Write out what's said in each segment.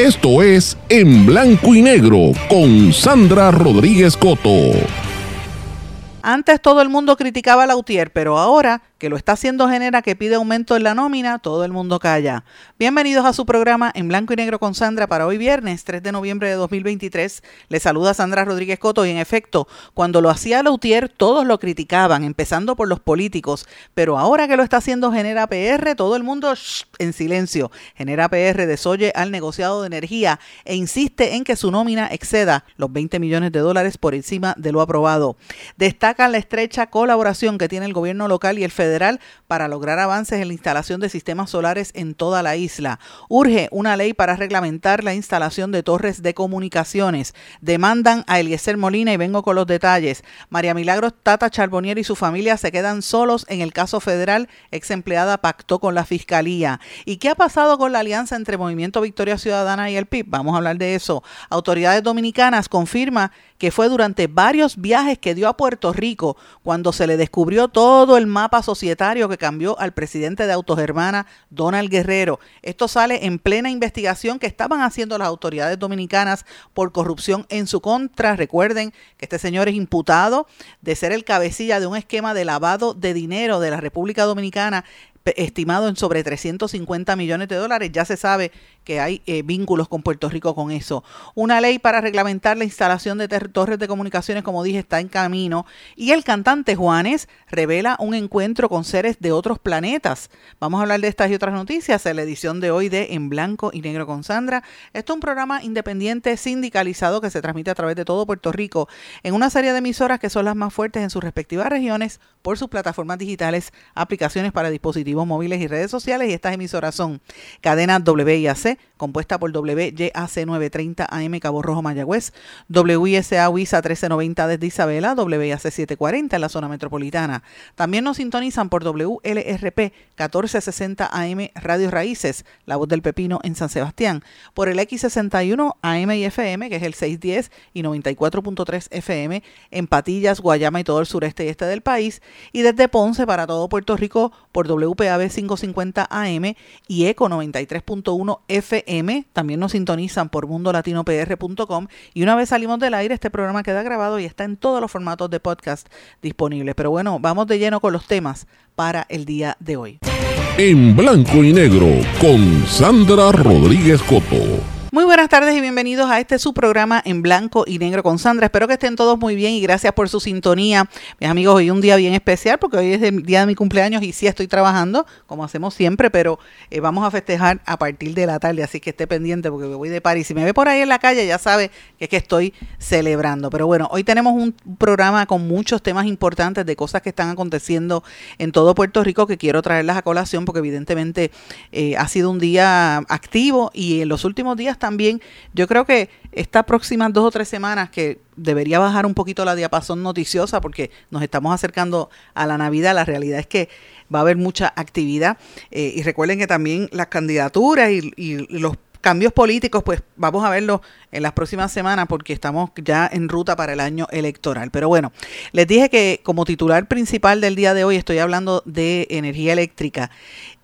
Esto es En Blanco y Negro con Sandra Rodríguez Coto. Antes todo el mundo criticaba a Lautier, pero ahora que lo está haciendo Genera que pide aumento en la nómina, todo el mundo calla. Bienvenidos a su programa en blanco y negro con Sandra para hoy viernes 3 de noviembre de 2023. Le saluda Sandra Rodríguez Coto y en efecto, cuando lo hacía Lautier todos lo criticaban, empezando por los políticos, pero ahora que lo está haciendo Genera PR, todo el mundo en silencio. Genera PR desoye al negociado de energía e insiste en que su nómina exceda los 20 millones de dólares por encima de lo aprobado. Destaca la estrecha colaboración que tiene el gobierno local y el federal para lograr avances en la instalación de sistemas solares en toda la isla. Urge una ley para reglamentar la instalación de torres de comunicaciones. Demandan a Eliezer Molina y vengo con los detalles. María Milagros Tata Charbonier y su familia se quedan solos en el caso federal. Ex empleada pactó con la fiscalía. ¿Y qué ha pasado con la alianza entre Movimiento Victoria Ciudadana y el PIB? Vamos a hablar de eso. Autoridades dominicanas confirma que fue durante varios viajes que dio a Puerto Rico cuando se le descubrió todo el mapa societario que cambió al presidente de Autogermana, Donald Guerrero. Esto sale en plena investigación que estaban haciendo las autoridades dominicanas por corrupción en su contra. Recuerden que este señor es imputado de ser el cabecilla de un esquema de lavado de dinero de la República Dominicana estimado en sobre 350 millones de dólares. Ya se sabe que hay eh, vínculos con Puerto Rico con eso. Una ley para reglamentar la instalación de torres de comunicaciones, como dije, está en camino. Y el cantante Juanes revela un encuentro con seres de otros planetas. Vamos a hablar de estas y otras noticias en la edición de hoy de En Blanco y Negro con Sandra. Esto es un programa independiente sindicalizado que se transmite a través de todo Puerto Rico en una serie de emisoras que son las más fuertes en sus respectivas regiones por sus plataformas digitales, aplicaciones para dispositivos móviles y redes sociales. Y estas emisoras son Cadena WIAC, compuesta por WYAC 930 AM Cabo Rojo Mayagüez, WISA WISA 1390 desde Isabela, WIAC 740 en la zona metropolitana. También nos sintonizan por WLRP 1460 AM Radio Raíces, La Voz del Pepino en San Sebastián, por el X61 AM y FM, que es el 610 y 94.3 FM en Patillas, Guayama y todo el sureste y este del país, y desde Ponce para todo Puerto Rico por WPAB 550 AM y ECO 93.1 FM. También nos sintonizan por mundolatinopr.com y una vez salimos del aire este programa queda grabado y está en todos los formatos de podcast disponibles. Pero bueno, vamos de lleno con los temas para el día de hoy. En blanco y negro con Sandra Rodríguez Coto. Muy buenas tardes y bienvenidos a este su programa en blanco y negro con Sandra. Espero que estén todos muy bien y gracias por su sintonía. Mis amigos, hoy un día bien especial porque hoy es el día de mi cumpleaños y sí estoy trabajando, como hacemos siempre, pero eh, vamos a festejar a partir de la tarde, así que esté pendiente porque me voy de París. Si me ve por ahí en la calle, ya sabe que es que estoy celebrando. Pero bueno, hoy tenemos un programa con muchos temas importantes de cosas que están aconteciendo en todo Puerto Rico que quiero traerlas a colación porque evidentemente eh, ha sido un día activo y en los últimos días también, yo creo que estas próximas dos o tres semanas que debería bajar un poquito la diapasón noticiosa porque nos estamos acercando a la Navidad, la realidad es que va a haber mucha actividad eh, y recuerden que también las candidaturas y, y los cambios políticos, pues vamos a verlo en las próximas semanas porque estamos ya en ruta para el año electoral. Pero bueno, les dije que como titular principal del día de hoy estoy hablando de energía eléctrica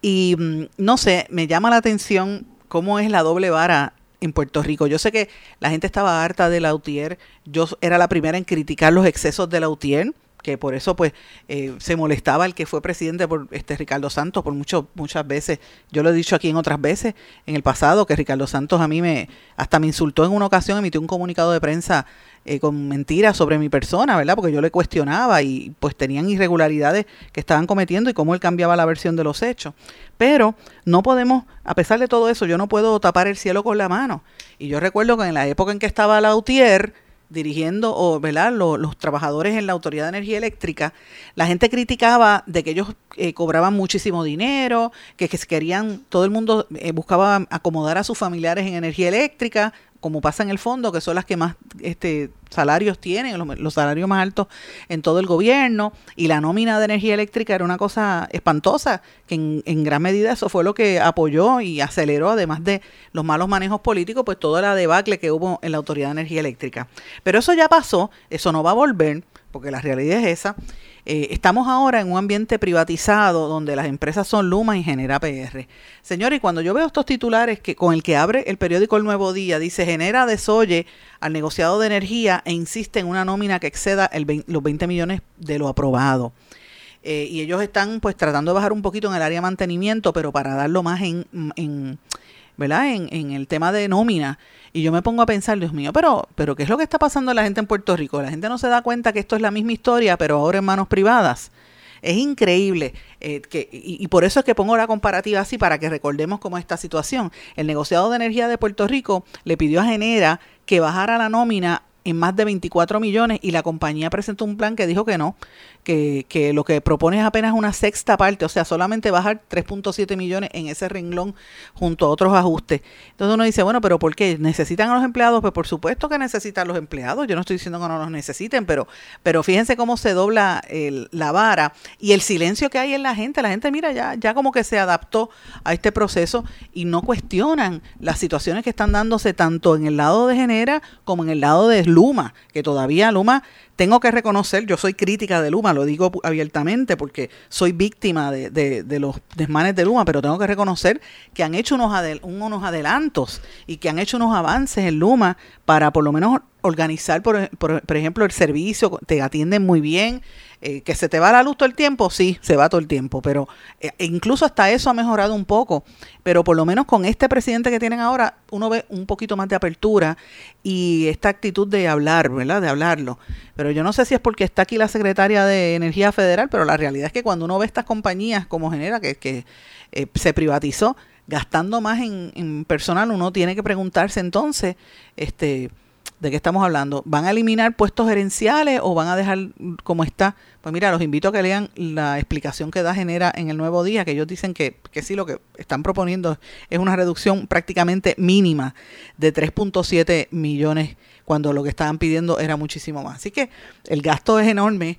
y mm, no sé, me llama la atención cómo es la doble vara en Puerto Rico. Yo sé que la gente estaba harta de Lautier. Yo era la primera en criticar los excesos de Lautier que por eso pues eh, se molestaba el que fue presidente por este Ricardo Santos por mucho, muchas veces. Yo lo he dicho aquí en otras veces en el pasado que Ricardo Santos a mí me hasta me insultó en una ocasión emitió un comunicado de prensa eh, con mentiras sobre mi persona verdad porque yo le cuestionaba y pues tenían irregularidades que estaban cometiendo y cómo él cambiaba la versión de los hechos. Pero no podemos a pesar de todo eso yo no puedo tapar el cielo con la mano. Y yo recuerdo que en la época en que estaba Lautier dirigiendo o ¿verdad? Los, trabajadores en la Autoridad de Energía Eléctrica, la gente criticaba de que ellos eh, cobraban muchísimo dinero, que, que querían, todo el mundo eh, buscaba acomodar a sus familiares en energía eléctrica, como pasa en el fondo, que son las que más este, salarios tienen, los, salarios más altos en todo el gobierno, y la nómina de energía eléctrica era una cosa espantosa, que en, en, gran medida eso fue lo que apoyó y aceleró, además de los malos manejos políticos, pues toda la debacle que hubo en la Autoridad de Energía Eléctrica. Pero eso ya pasó, eso no va a volver porque la realidad es esa. Eh, estamos ahora en un ambiente privatizado donde las empresas son Luma y Genera PR. Señores, y cuando yo veo estos titulares que con el que abre el periódico El Nuevo Día, dice Genera desoye al negociado de energía e insiste en una nómina que exceda los 20 millones de lo aprobado. Eh, y ellos están pues tratando de bajar un poquito en el área de mantenimiento, pero para darlo más en, en ¿verdad? En, en, el tema de nómina. Y yo me pongo a pensar, Dios mío, pero, pero ¿qué es lo que está pasando la gente en Puerto Rico? La gente no se da cuenta que esto es la misma historia, pero ahora en manos privadas. Es increíble. Eh, que, y, y, por eso es que pongo la comparativa así, para que recordemos cómo es esta situación. El negociado de energía de Puerto Rico le pidió a Genera que bajara la nómina en más de 24 millones y la compañía presentó un plan que dijo que no, que, lo que propone es apenas una sexta parte, o sea, solamente bajar 3.7 millones en ese renglón junto a otros ajustes. Entonces uno dice, bueno, pero ¿por qué? ¿Necesitan a los empleados? Pues por supuesto que necesitan los empleados, yo no estoy diciendo que no los necesiten, pero, pero fíjense cómo se dobla el, la vara y el silencio que hay en la gente. La gente, mira, ya, ya como que se adaptó a este proceso y no cuestionan las situaciones que están dándose tanto en el lado de Genera como en el lado de Luma, que todavía Luma, tengo que reconocer, yo soy crítica de Luma, lo digo abiertamente porque soy víctima de, de, de los desmanes de Luma, pero tengo que reconocer que han hecho unos, adel, unos adelantos y que han hecho unos avances en Luma para por lo menos organizar, por, por, por ejemplo, el servicio, te atienden muy bien, eh, que se te va la luz todo el tiempo, sí, se va todo el tiempo, pero eh, incluso hasta eso ha mejorado un poco, pero por lo menos con este presidente que tienen ahora, uno ve un poquito más de apertura y esta actitud de hablar, ¿verdad? De hablarlo. Pero yo no sé si es porque está aquí la secretaria de Energía Federal, pero la realidad es que cuando uno ve estas compañías como Genera, que, que eh, se privatizó, gastando más en, en personal, uno tiene que preguntarse entonces, este, ¿De qué estamos hablando? ¿Van a eliminar puestos gerenciales o van a dejar como está? Pues mira, los invito a que lean la explicación que da Genera en el Nuevo Día, que ellos dicen que, que sí, lo que están proponiendo es una reducción prácticamente mínima de 3.7 millones, cuando lo que estaban pidiendo era muchísimo más. Así que el gasto es enorme.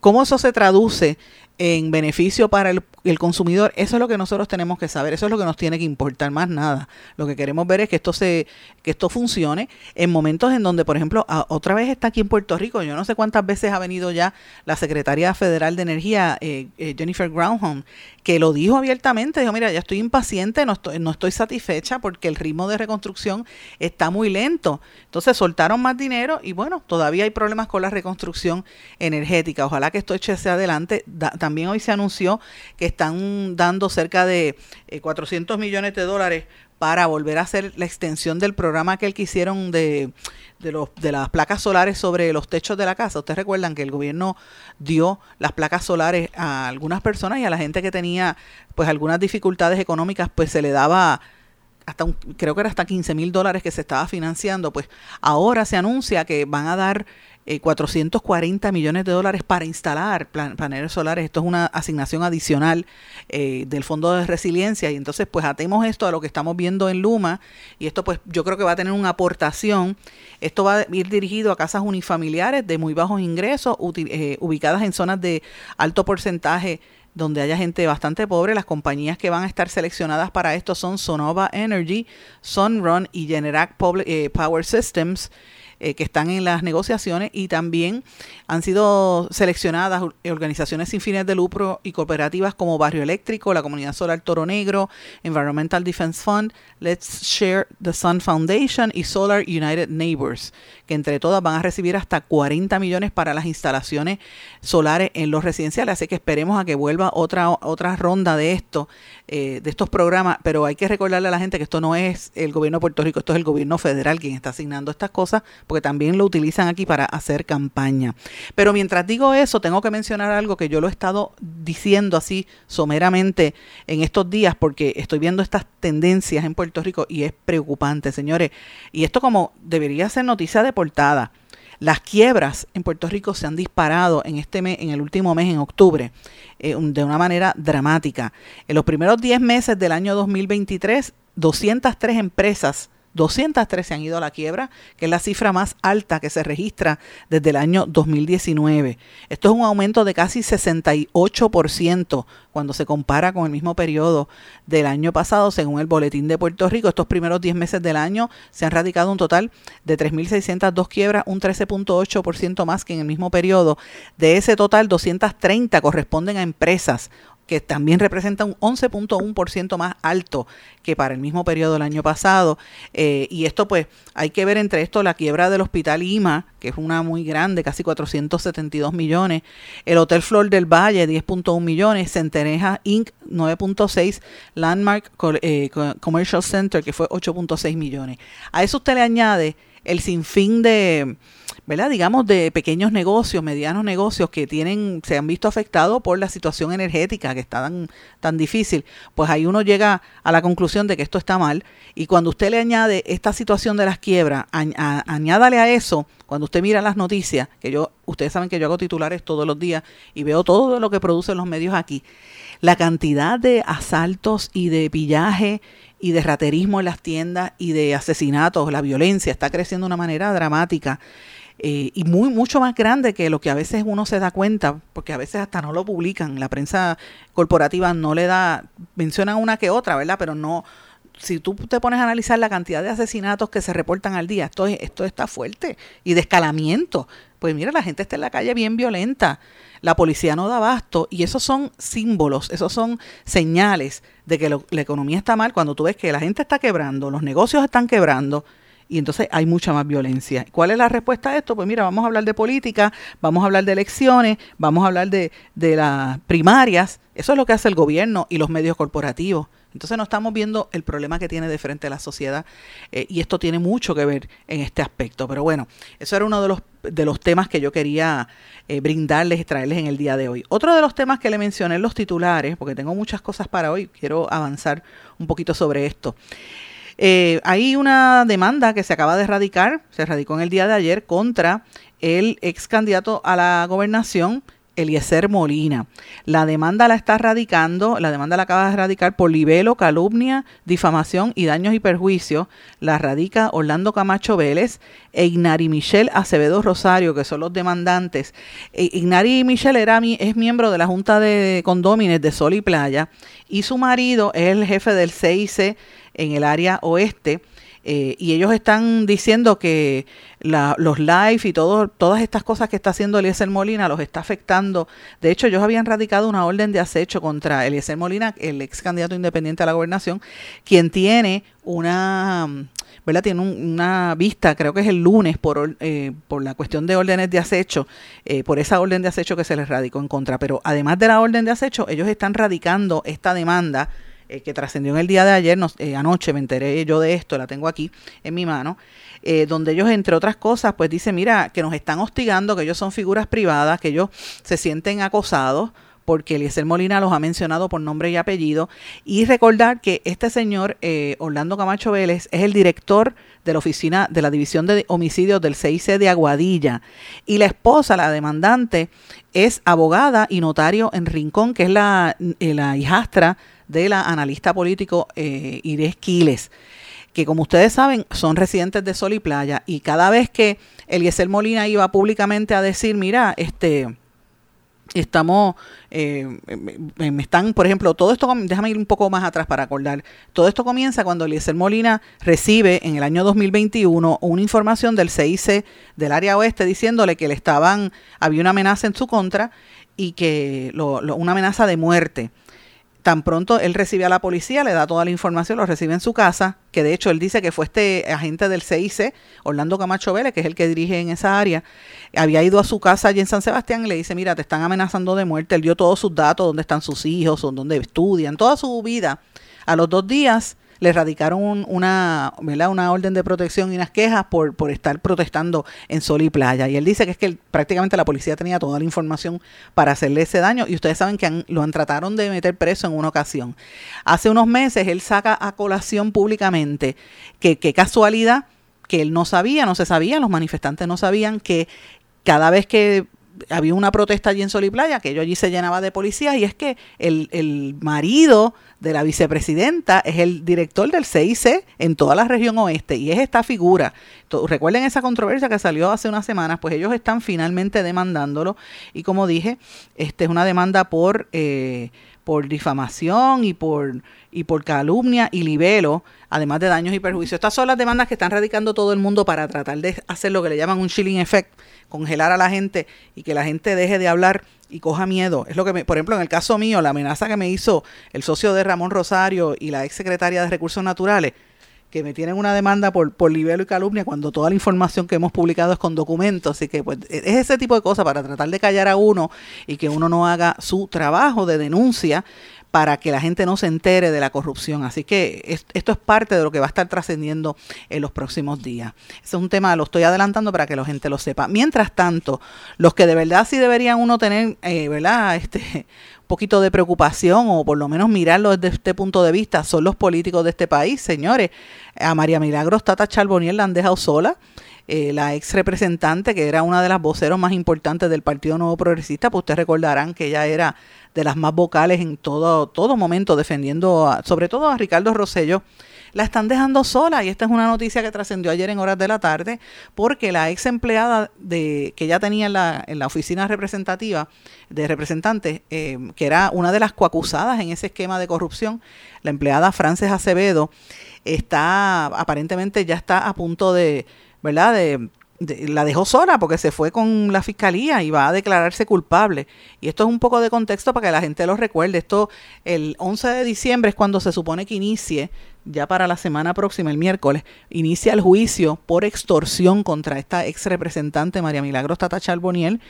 ¿Cómo eso se traduce en beneficio para el, el, consumidor, eso es lo que nosotros tenemos que saber, eso es lo que nos tiene que importar más nada. Lo que queremos ver es que esto se que esto funcione en momentos en donde, por ejemplo, otra vez está aquí en Puerto Rico, yo no sé cuántas veces ha venido ya la Secretaría Federal de Energía eh, eh, Jennifer Grounholm, que lo dijo abiertamente, dijo, mira, ya estoy impaciente, no estoy no estoy satisfecha porque el ritmo de reconstrucción está muy lento. Entonces soltaron más dinero y bueno, todavía hay problemas con la reconstrucción energética. Ojalá que esto eche hacia adelante. Da, también hoy se anunció que están dando cerca de eh, 400 millones de dólares para volver a hacer la extensión del programa que hicieron de, de, los, de las placas solares sobre los techos de la casa. Ustedes recuerdan que el gobierno dio las placas solares a algunas personas y a la gente que tenía pues algunas dificultades económicas pues se le daba hasta un, creo que era hasta 15 mil dólares que se estaba financiando, pues ahora se anuncia que van a dar eh, 440 millones de dólares para instalar plan, paneles solares. Esto es una asignación adicional eh, del Fondo de Resiliencia. Y entonces, pues atemos esto a lo que estamos viendo en Luma. Y esto, pues yo creo que va a tener una aportación. Esto va a ir dirigido a casas unifamiliares de muy bajos ingresos, eh, ubicadas en zonas de alto porcentaje donde haya gente bastante pobre. Las compañías que van a estar seleccionadas para esto son Sonova Energy, Sunrun y Generac eh, Power Systems eh, que están en las negociaciones y también han sido seleccionadas organizaciones sin fines de lucro y cooperativas como Barrio Eléctrico, la Comunidad Solar Toro Negro, Environmental Defense Fund, Let's Share the Sun Foundation y Solar United Neighbors, que entre todas van a recibir hasta 40 millones para las instalaciones solares en los residenciales. Así que esperemos a que vuelva otra, otra ronda de esto, eh, de estos programas, pero hay que recordarle a la gente que esto no es el gobierno de Puerto Rico, esto es el gobierno federal quien está asignando estas cosas porque también lo utilizan aquí para hacer campaña. Pero mientras digo eso, tengo que mencionar algo que yo lo he estado diciendo así someramente en estos días, porque estoy viendo estas tendencias en Puerto Rico y es preocupante, señores. Y esto como debería ser noticia de portada. Las quiebras en Puerto Rico se han disparado en este mes, en el último mes, en octubre, eh, de una manera dramática. En los primeros 10 meses del año 2023, 203 empresas 203 se han ido a la quiebra, que es la cifra más alta que se registra desde el año 2019. Esto es un aumento de casi 68% cuando se compara con el mismo periodo del año pasado, según el Boletín de Puerto Rico. Estos primeros 10 meses del año se han radicado un total de 3.602 quiebras, un 13.8% más que en el mismo periodo. De ese total, 230 corresponden a empresas que también representa un 11.1% más alto que para el mismo periodo del año pasado. Eh, y esto pues hay que ver entre esto la quiebra del Hospital IMA, que es una muy grande, casi 472 millones, el Hotel Flor del Valle, 10.1 millones, Centeneja Inc., 9.6, Landmark eh, Commercial Center, que fue 8.6 millones. A eso usted le añade el sinfín de ¿verdad? Digamos de pequeños negocios, medianos negocios que tienen, se han visto afectados por la situación energética que está tan, tan difícil, pues ahí uno llega a la conclusión de que esto está mal. Y cuando usted le añade esta situación de las quiebras, añádale a eso, cuando usted mira las noticias, que yo, ustedes saben que yo hago titulares todos los días y veo todo lo que producen los medios aquí, la cantidad de asaltos y de pillaje y de raterismo en las tiendas y de asesinatos, la violencia está creciendo de una manera dramática. Eh, y muy mucho más grande que lo que a veces uno se da cuenta, porque a veces hasta no lo publican, la prensa corporativa no le da, mencionan una que otra, ¿verdad? Pero no, si tú te pones a analizar la cantidad de asesinatos que se reportan al día, esto, esto está fuerte, y de escalamiento, pues mira, la gente está en la calle bien violenta, la policía no da abasto, y esos son símbolos, esos son señales de que la economía está mal, cuando tú ves que la gente está quebrando, los negocios están quebrando, y entonces hay mucha más violencia. ¿Cuál es la respuesta a esto? Pues mira, vamos a hablar de política, vamos a hablar de elecciones, vamos a hablar de, de las primarias. Eso es lo que hace el gobierno y los medios corporativos. Entonces no estamos viendo el problema que tiene de frente la sociedad eh, y esto tiene mucho que ver en este aspecto. Pero bueno, eso era uno de los, de los temas que yo quería eh, brindarles, traerles en el día de hoy. Otro de los temas que le mencioné en los titulares, porque tengo muchas cosas para hoy, quiero avanzar un poquito sobre esto. Eh, hay una demanda que se acaba de erradicar, se radicó en el día de ayer contra el ex candidato a la gobernación, Eliezer Molina. La demanda la está radicando, la demanda la acaba de radicar por libelo, calumnia, difamación y daños y perjuicios. La radica Orlando Camacho Vélez e Ignari Michelle Acevedo Rosario, que son los demandantes. E Ignari Michelle era, es miembro de la Junta de Condómines de Sol y Playa y su marido es el jefe del CIC en el área oeste. Eh, y ellos están diciendo que los live y todo, todas estas cosas que está haciendo Eliezer Molina los está afectando. De hecho, ellos habían radicado una orden de acecho contra Eliezer Molina, el ex candidato independiente a la gobernación, quien tiene una, ¿verdad? Tiene una vista, creo que es el lunes, por, eh, por la cuestión de órdenes de acecho, eh, por esa orden de acecho que se les radicó en contra. Pero además de la orden de acecho, ellos están radicando esta demanda eh, que trascendió en el día de ayer, eh, anoche me enteré yo de esto, la tengo aquí en mi mano, eh, donde ellos, entre otras cosas, pues dicen, mira, que nos están hostigando, que ellos son figuras privadas, que ellos se sienten acosados porque Eliezer Molina los ha mencionado por nombre y apellido. Y recordar que este señor, Orlando Camacho Vélez, es el director de la oficina de la División de Homicidios del CIC de Aguadilla. Y la esposa, la demandante, es abogada y notario en Rincón, que es la, la hijastra de la analista político eh, Quiles, que como ustedes saben son residentes de Sol y Playa y cada vez que Eliezer Molina iba públicamente a decir, mira, este estamos, eh, me están, por ejemplo, todo esto, déjame ir un poco más atrás para acordar, todo esto comienza cuando Eliezer Molina recibe en el año 2021 una información del CIC del área oeste diciéndole que le estaban, había una amenaza en su contra y que lo, una amenaza de muerte Tan pronto él recibe a la policía, le da toda la información, lo recibe en su casa, que de hecho él dice que fue este agente del CIC, Orlando Camacho Vélez, que es el que dirige en esa área, había ido a su casa allí en San Sebastián y le dice, mira, te están amenazando de muerte, él dio todos sus datos, dónde están sus hijos, dónde estudian, toda su vida. A los dos días le radicaron una, una orden de protección y unas quejas por, por estar protestando en sol y playa. Y él dice que es que prácticamente la policía tenía toda la información para hacerle ese daño y ustedes saben que lo han trataron de meter preso en una ocasión. Hace unos meses él saca a colación públicamente que qué casualidad que él no sabía, no se sabía, los manifestantes no sabían que cada vez que había una protesta allí en Sol y Playa, que yo allí se llenaba de policías, y es que el, el marido de la vicepresidenta es el director del CIC en toda la región oeste y es esta figura. Recuerden esa controversia que salió hace unas semanas, pues ellos están finalmente demandándolo y como dije, este es una demanda por eh, por difamación y por y por calumnia y libelo, además de daños y perjuicios. Estas son las demandas que están radicando todo el mundo para tratar de hacer lo que le llaman un chilling effect, congelar a la gente y que la gente deje de hablar y coja miedo. Es lo que, me, por ejemplo, en el caso mío, la amenaza que me hizo el socio de Ramón Rosario y la ex secretaria de Recursos Naturales, que me tienen una demanda por, por libelo y calumnia cuando toda la información que hemos publicado es con documentos. Así que pues, es ese tipo de cosas para tratar de callar a uno y que uno no haga su trabajo de denuncia para que la gente no se entere de la corrupción. Así que esto es parte de lo que va a estar trascendiendo en los próximos días. Ese es un tema, lo estoy adelantando para que la gente lo sepa. Mientras tanto, los que de verdad sí deberían uno tener, eh, ¿verdad? Este, poquito de preocupación o por lo menos mirarlo desde este punto de vista son los políticos de este país, señores. A María Milagros Tata Charbonier la han dejado sola. Eh, la ex representante, que era una de las voceros más importantes del Partido Nuevo Progresista, pues ustedes recordarán que ella era de las más vocales en todo, todo momento defendiendo, sobre todo a Ricardo Rosello, la están dejando sola. Y esta es una noticia que trascendió ayer en horas de la tarde porque la ex empleada de, que ya tenía en la, en la oficina representativa de representantes, eh, que era una de las coacusadas en ese esquema de corrupción, la empleada Frances Acevedo, está aparentemente ya está a punto de, ¿verdad? De la dejó sola porque se fue con la fiscalía y va a declararse culpable. Y esto es un poco de contexto para que la gente lo recuerde. Esto el 11 de diciembre es cuando se supone que inicie, ya para la semana próxima, el miércoles, inicia el juicio por extorsión contra esta ex representante María Milagros Tata Charboniel.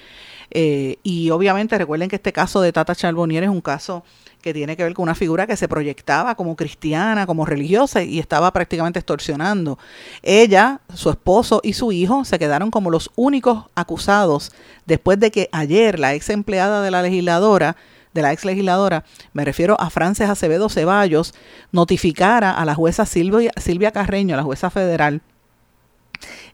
Eh, y obviamente recuerden que este caso de Tata Charboniel es un caso que tiene que ver con una figura que se proyectaba como cristiana, como religiosa y estaba prácticamente extorsionando. Ella, su esposo y su hijo se quedaron como los únicos acusados después de que ayer la ex empleada de la legisladora de la ex legisladora, me refiero a Frances Acevedo Ceballos, notificara a la jueza Silvia, Silvia Carreño, la jueza federal,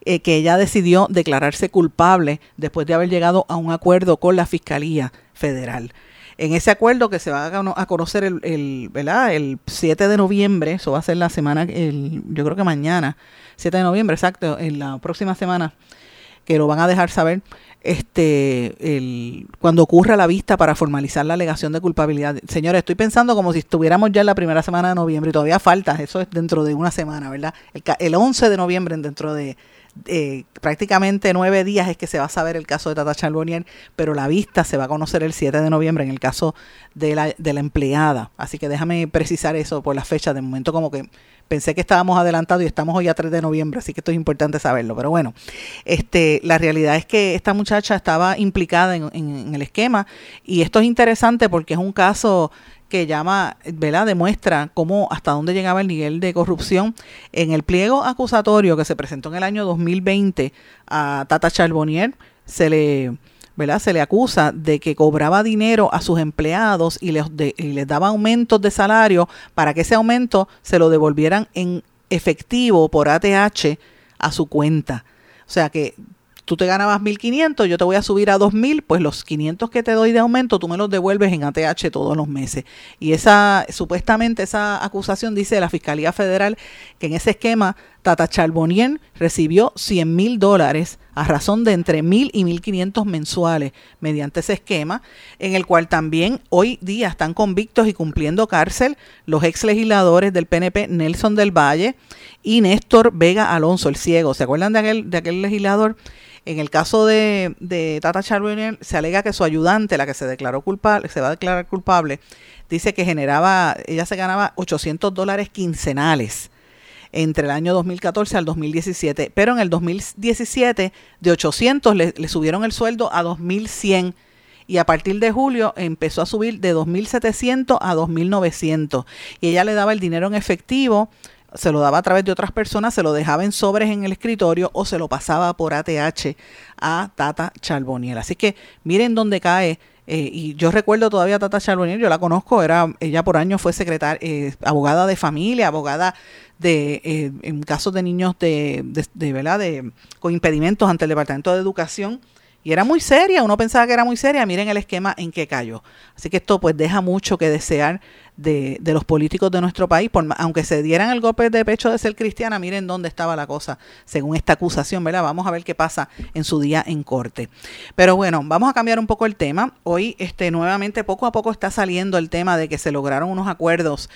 eh, que ella decidió declararse culpable después de haber llegado a un acuerdo con la Fiscalía Federal en ese acuerdo que se va a conocer el, el, ¿verdad? el 7 de noviembre, eso va a ser la semana, el, yo creo que mañana, 7 de noviembre, exacto, en la próxima semana, que lo van a dejar saber este el, cuando ocurra la vista para formalizar la alegación de culpabilidad. Señores, estoy pensando como si estuviéramos ya en la primera semana de noviembre y todavía falta, eso es dentro de una semana, ¿verdad? El, el 11 de noviembre dentro de eh, prácticamente nueve días es que se va a saber el caso de Tata Charbonnier, pero la vista se va a conocer el 7 de noviembre en el caso de la, de la empleada. Así que déjame precisar eso por la fecha. De momento como que pensé que estábamos adelantados y estamos hoy a 3 de noviembre, así que esto es importante saberlo. Pero bueno, este, la realidad es que esta muchacha estaba implicada en, en el esquema y esto es interesante porque es un caso que llama, ¿verdad? demuestra cómo hasta dónde llegaba el nivel de corrupción. En el pliego acusatorio que se presentó en el año 2020 a Tata Charbonnier, se le, ¿verdad? se le acusa de que cobraba dinero a sus empleados y les, y les daba aumentos de salario para que ese aumento se lo devolvieran en efectivo por ATH a su cuenta. O sea que tú te ganabas 1.500, yo te voy a subir a 2.000, pues los 500 que te doy de aumento tú me los devuelves en ATH todos los meses. Y esa, supuestamente esa acusación dice la Fiscalía Federal que en ese esquema Tata Charbonnier recibió 100 mil dólares a razón de entre 1.000 y 1.500 mensuales mediante ese esquema, en el cual también hoy día están convictos y cumpliendo cárcel los ex legisladores del PNP Nelson del Valle y Néstor Vega Alonso, el ciego. ¿Se acuerdan de aquel, de aquel legislador? En el caso de, de Tata Charbonnier se alega que su ayudante, la que se declaró culpable, se va a declarar culpable, dice que generaba, ella se ganaba 800 dólares quincenales entre el año 2014 al 2017, pero en el 2017 de 800 le, le subieron el sueldo a 2100 y a partir de julio empezó a subir de 2.700 a 2.900 y ella le daba el dinero en efectivo se lo daba a través de otras personas, se lo dejaba en sobres en el escritorio o se lo pasaba por ATH a Tata Charboniel. Así que miren dónde cae. Eh, y yo recuerdo todavía a Tata Charboniel, yo la conozco, era ella por años fue secretaria, eh, abogada de familia, abogada de eh, en casos de niños de, de, de, ¿verdad? de con impedimentos ante el Departamento de Educación Y era muy seria, uno pensaba que era muy seria, miren el esquema en que cayó. Así que esto pues deja mucho que desear de, de los políticos de nuestro país, por, aunque se dieran el golpe de pecho de ser cristiana, miren dónde estaba la cosa, según esta acusación, ¿verdad? Vamos a ver qué pasa en su día en corte. Pero bueno, vamos a cambiar un poco el tema. Hoy, este, nuevamente, poco a poco está saliendo el tema de que se lograron unos acuerdos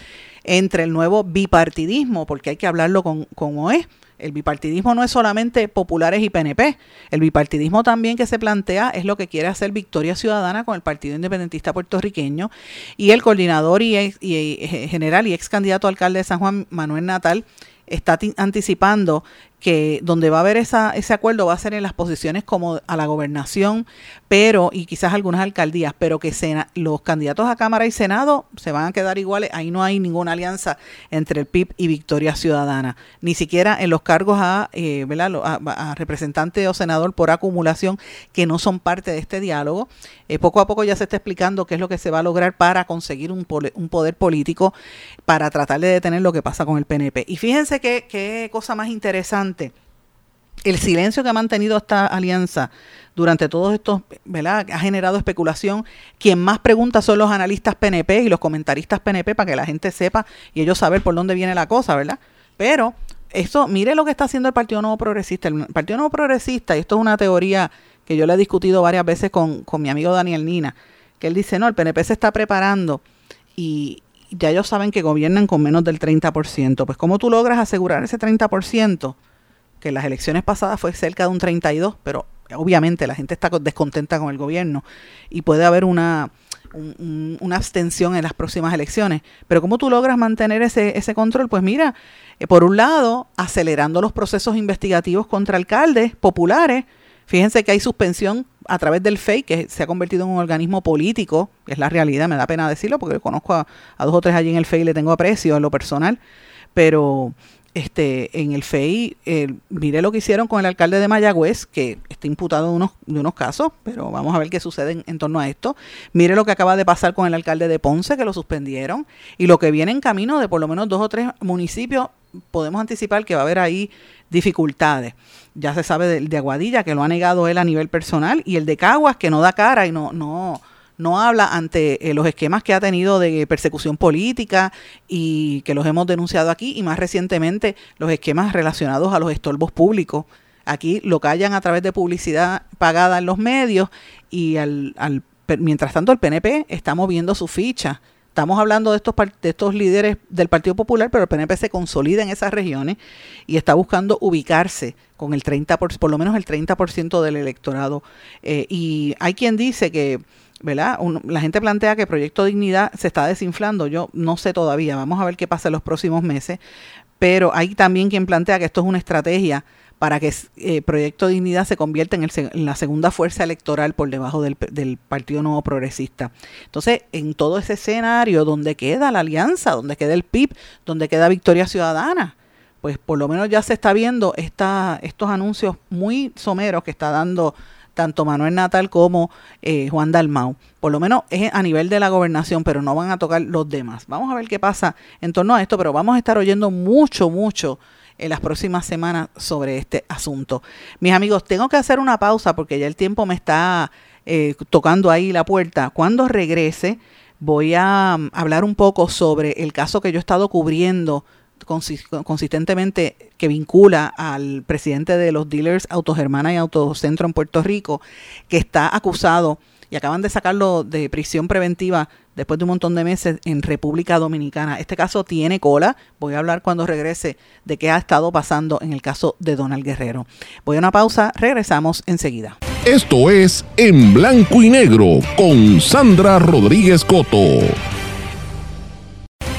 entre el nuevo bipartidismo, porque hay que hablarlo con, como es el bipartidismo no es solamente populares y PNP. El bipartidismo también que se plantea es lo que quiere hacer Victoria Ciudadana con el Partido Independentista Puertorriqueño y el coordinador y, eh, general y ex candidato alcalde de San Juan, Manuel Natal, está anticipando que donde va a haber esa, ese acuerdo va a ser en las posiciones como a la gobernación, pero, y quizás algunas alcaldías, pero que los candidatos a Cámara y Senado se van a quedar iguales, ahí no hay ninguna alianza entre el PIB y Victoria Ciudadana, ni siquiera en los cargos a, eh, a, representante o senador por acumulación que no son parte de este diálogo. Eh, poco a poco ya se está explicando qué es lo que se va a lograr para conseguir un, un poder político para tratar de detener lo que pasa con el PNP. Y fíjense qué cosa más interesante el silencio que ha mantenido esta alianza durante todos estos, ¿verdad? Ha generado especulación. Quien más pregunta son los analistas PNP y los comentaristas PNP para que la gente sepa y ellos saber por dónde viene la cosa, ¿verdad? Pero eso, mire lo que está haciendo el Partido Nuevo Progresista. El Partido Nuevo Progresista, y esto es una teoría que yo le he discutido varias veces con, con mi amigo Daniel Nina, que él dice, no, el PNP se está preparando y ya ellos saben que gobiernan con menos del 30%. Pues ¿cómo tú logras asegurar ese 30%? Que en las elecciones pasadas fue cerca de un 32, pero obviamente la gente está descontenta con el gobierno y puede haber una, una abstención en las próximas elecciones. Pero ¿cómo tú logras mantener ese, ese control? Pues mira, eh, por un lado, acelerando los procesos investigativos contra alcaldes populares. Fíjense que hay suspensión a través del FEI, que se ha convertido en un organismo político, es la realidad, me da pena decirlo, porque conozco a, a dos o tres allí en el FEI y le tengo aprecio en lo personal, pero este, en el FEI, eh, mire lo que hicieron con el alcalde de Mayagüez, que está imputado de unos, de unos casos, pero vamos a ver qué sucede en, torno a esto. Mire lo que acaba de pasar con el alcalde de Ponce, que lo suspendieron, y lo que viene en camino de por lo menos dos o tres municipios, podemos anticipar que va a haber ahí dificultades. Ya se sabe del de Aguadilla, que lo ha negado él a nivel personal, y el de Caguas, que no da cara y no, no, no habla ante eh, los esquemas que ha tenido de persecución política y que los hemos denunciado aquí y más recientemente los esquemas relacionados a los estorbos públicos. Aquí lo callan a través de publicidad pagada en los medios y al, al mientras tanto el PNP está moviendo su ficha. Estamos hablando de estos, de estos líderes del Partido Popular, pero el PNP se consolida en esas regiones y está buscando ubicarse con el 30%, por, lo menos el 30% del electorado. Eh, y hay quien dice que ¿verdad? la gente plantea que el Proyecto Dignidad se está desinflando. Yo no sé todavía, vamos a ver qué pasa en los próximos meses. Pero hay también quien plantea que esto es una estrategia para que el eh, Proyecto Dignidad se convierta en, la segunda fuerza electoral por debajo del, del, Partido Nuevo Progresista. Entonces, en todo ese escenario donde queda la alianza, donde queda el PIB, donde queda Victoria Ciudadana, pues por lo menos ya se está viendo estos anuncios muy someros que está dando tanto Manuel Natal como eh, Juan Dalmau. Por lo menos es a nivel de la gobernación, pero no van a tocar los demás. Vamos a ver qué pasa en torno a esto, pero vamos a estar oyendo mucho, mucho en las próximas semanas sobre este asunto. Mis amigos, tengo que hacer una pausa porque ya el tiempo me está eh, tocando ahí la puerta. Cuando regrese, voy a um, hablar un poco sobre el caso que yo he estado cubriendo consistentemente que vincula al presidente de los dealers Autogermana y Autocentro en Puerto Rico, que está acusado y acaban de sacarlo de prisión preventiva después de un montón de meses en República Dominicana. Este caso tiene cola. Voy a hablar cuando regrese de qué ha estado pasando en el caso de Donald Guerrero. Voy a una pausa, regresamos enseguida. Esto es En Blanco y Negro con Sandra Rodríguez Coto.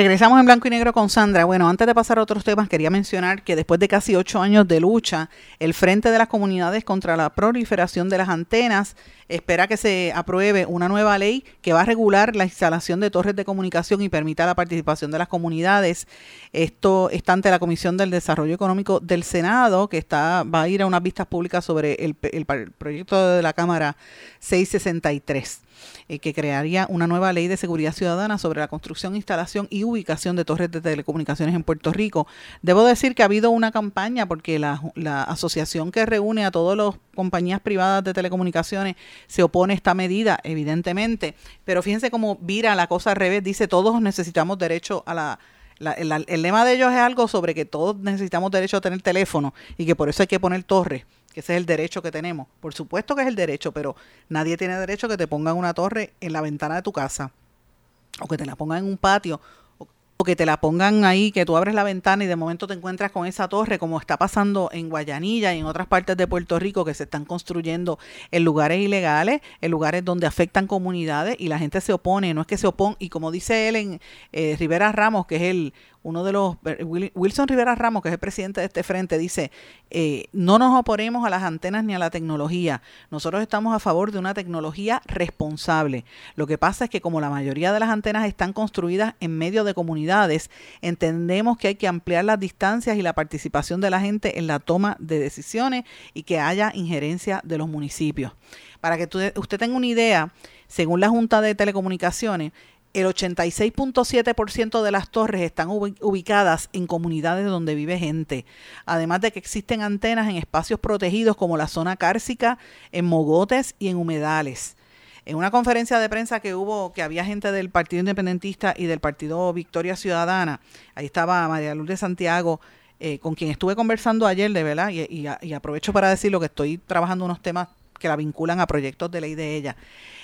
Regresamos en blanco y negro con Sandra. Bueno, antes de pasar a otros temas, quería mencionar que después de casi ocho años de lucha, el Frente de las Comunidades contra la Proliferación de las Antenas espera que se apruebe una nueva ley que va a regular la instalación de torres de comunicación y permita la participación de las comunidades. Esto está ante la Comisión del Desarrollo Económico del Senado, que está va a ir a unas vistas públicas sobre el, proyecto de la Cámara 663. Eh, que crearía una nueva ley de seguridad ciudadana sobre la construcción, instalación y ubicación de torres de telecomunicaciones en Puerto Rico. Debo decir que ha habido una campaña porque la, la asociación que reúne a todas las compañías privadas de telecomunicaciones se opone a esta medida, evidentemente, pero fíjense cómo vira la cosa al revés, dice todos necesitamos derecho a la el, lema de ellos es algo sobre que todos necesitamos derecho a tener teléfono y que por eso hay que poner torres, que ese es el derecho que tenemos. Por supuesto que es el derecho, pero nadie tiene derecho a que te pongan una torre en la ventana de tu casa o que te la pongan en un patio que te la pongan ahí, que tú abres la ventana y de momento te encuentras con esa torre, como está pasando en Guayanilla y en otras partes de Puerto Rico que se están construyendo en lugares ilegales, en lugares donde afectan comunidades y la gente se opone, no es que se opone, y como dice él en eh, Rivera Ramos, que es el uno de los, eh, Wilson Rivera Ramos, que es el presidente de este frente, dice, eh, no nos oponemos a las antenas ni a la tecnología, nosotros estamos a favor de una tecnología responsable. Lo que pasa es que como la mayoría de las antenas están construidas en medio de comunidades, entendemos que hay que ampliar las distancias y la participación de la gente en la toma de decisiones y que haya injerencia de los municipios. Para que usted tenga una idea, según la Junta de Telecomunicaciones, el 86.7% de las torres están ubicadas en comunidades donde vive gente, además de que existen antenas en espacios protegidos como la zona cárcica, en mogotes y en humedales. En una conferencia de prensa que hubo, que había gente del Partido Independentista y del Partido Victoria Ciudadana, ahí estaba María Lourdes Santiago, eh, con quien estuve conversando ayer, de verdad, y, y aprovecho para decirlo que estoy trabajando unos temas que la vinculan a proyectos de ley de ella.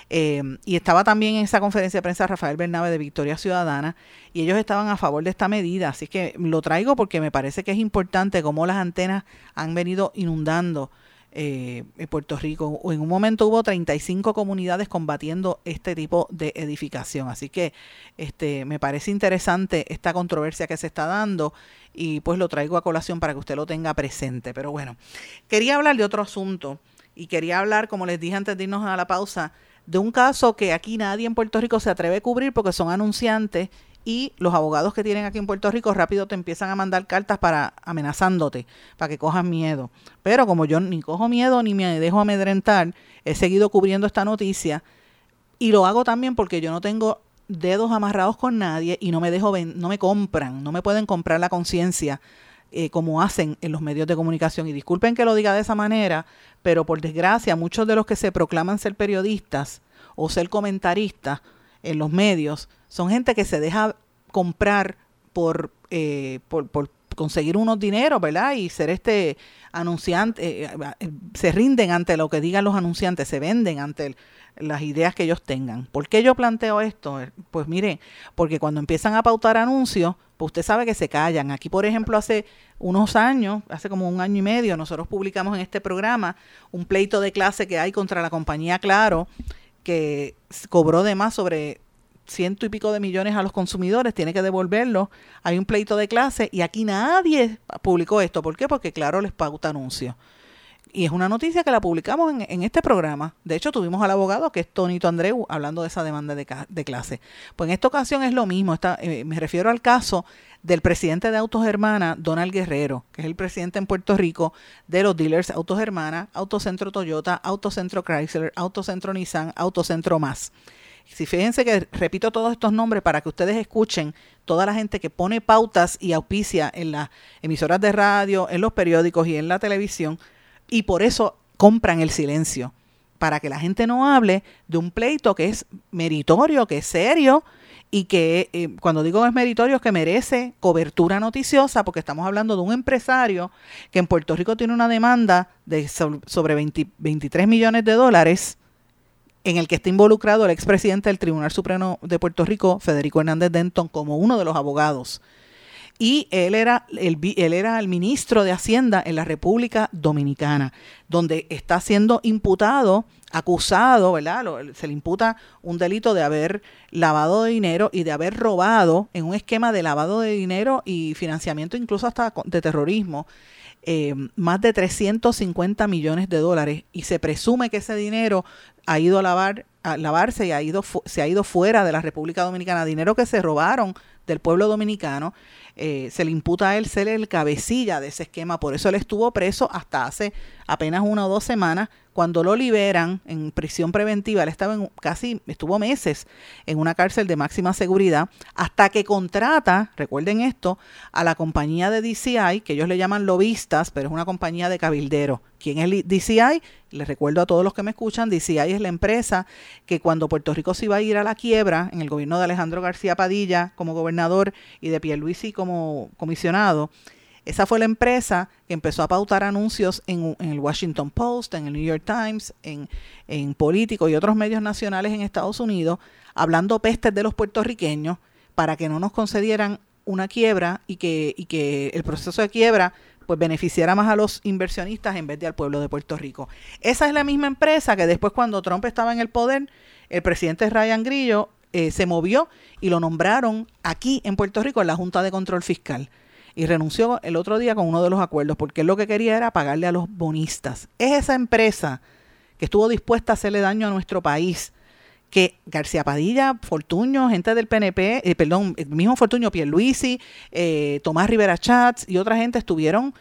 Eh, y estaba también en esa conferencia de prensa Rafael Bernabe de Victoria Ciudadana y ellos estaban a favor de esta medida. Así que lo traigo porque me parece que es importante cómo las antenas han venido inundando eh, Puerto Rico. En un momento hubo 35 comunidades combatiendo este tipo de edificación. Así que este, me parece interesante esta controversia que se está dando y pues lo traigo a colación para que usted lo tenga presente. Pero bueno, quería hablar de otro asunto y quería hablar, como les dije antes de irnos a la pausa, de un caso que aquí nadie en Puerto Rico se atreve a cubrir porque son anunciantes y los abogados que tienen aquí en Puerto Rico rápido te empiezan a mandar cartas para amenazándote, para que cojas miedo. Pero como yo ni cojo miedo ni me dejo amedrentar, he seguido cubriendo esta noticia y lo hago también porque yo no tengo dedos amarrados con nadie y no me dejo no me compran, no me pueden comprar la conciencia eh, como hacen en los medios de comunicación. Y disculpen que lo diga de esa manera, pero por desgracia muchos de los que se proclaman ser periodistas o ser comentaristas en los medios son gente que se deja comprar por, eh, por, conseguir unos dineros, ¿verdad? Y ser este anunciante, eh, eh, se rinden ante lo que digan los anunciantes, se venden ante las ideas que ellos tengan. ¿Por qué yo planteo esto? Pues mire, porque cuando empiezan a pautar anuncios, pues usted sabe que se callan. Aquí, por ejemplo, hace unos años, hace como un año y medio, nosotros publicamos en este programa un pleito de clase que hay contra la compañía Claro, que cobró de más sobre ciento y pico de millones a los consumidores, tiene que devolverlo. Hay un pleito de clase y aquí nadie publicó esto. ¿Por qué? Porque Claro les pauta anuncios y es una noticia que la publicamos en, este programa. De hecho, tuvimos al abogado, que es Tonito Andreu, hablando de esa demanda de, clase. Pues en esta ocasión es lo mismo. Eh, me refiero al caso del presidente de Autos Hermana, Donald Guerrero, que es el presidente en Puerto Rico de los dealers Autos Hermana, Autocentro Toyota, Autocentro Chrysler, Autocentro Nissan, Autocentro Más. Si fíjense que repito todos estos nombres para que ustedes escuchen toda la gente que pone pautas y auspicia en las emisoras de radio, en los periódicos y en la televisión, y por eso compran el silencio, para que la gente no hable de un pleito que es meritorio, que es serio y que eh, cuando digo es meritorio es que merece cobertura noticiosa porque estamos hablando de un empresario que en Puerto Rico tiene una demanda de sobre 23 millones de dólares en el que está involucrado el expresidente del Tribunal Supremo de Puerto Rico, Federico Hernández Denton, como uno de los abogados y él era, el, él era el ministro de Hacienda en la República Dominicana, donde está siendo imputado, acusado, ¿verdad? se le imputa un delito de haber lavado de dinero y de haber robado en un esquema de lavado de dinero y financiamiento incluso hasta de terrorismo. Eh, más de 350 millones de dólares y se presume que ese dinero ha ido a lavar lavarse y ha ido se ha ido fuera de la República Dominicana dinero que se robaron del pueblo dominicano eh, se le imputa a él ser el cabecilla de ese esquema, por eso él estuvo preso hasta hace apenas una o dos semanas Cuando lo liberan en prisión preventiva, él estaba en casi, estuvo meses en una cárcel de máxima seguridad, hasta que contrata, recuerden esto, a la compañía de DCI, que ellos le llaman lobistas, pero es una compañía de cabildero. ¿Quién es DCI? Les recuerdo a todos los que me escuchan, DCI es la empresa que cuando Puerto Rico se iba a ir a la quiebra, en el gobierno de Alejandro García Padilla como gobernador y de Pierluisi como comisionado, esa fue la empresa que empezó a pautar anuncios en, el Washington Post, en el New York Times, en, en Político y otros medios nacionales en Estados Unidos, hablando pestes de los puertorriqueños para que no nos concedieran una quiebra y que, y que el proceso de quiebra pues beneficiara más a los inversionistas en vez de al pueblo de Puerto Rico. Esa es la misma empresa que después cuando Trump estaba en el poder, el presidente Ryan Grillo eh, se movió y lo nombraron aquí en Puerto Rico en la Junta de Control Fiscal y renunció el otro día con uno de los acuerdos porque él lo que quería era pagarle a los bonistas. Es esa empresa que estuvo dispuesta a hacerle daño a nuestro país que García Padilla, Fortuño, gente del PNP, eh, perdón, el mismo Fortuño Pierluisi, eh, Tomás Rivera Chats y otra gente estuvieron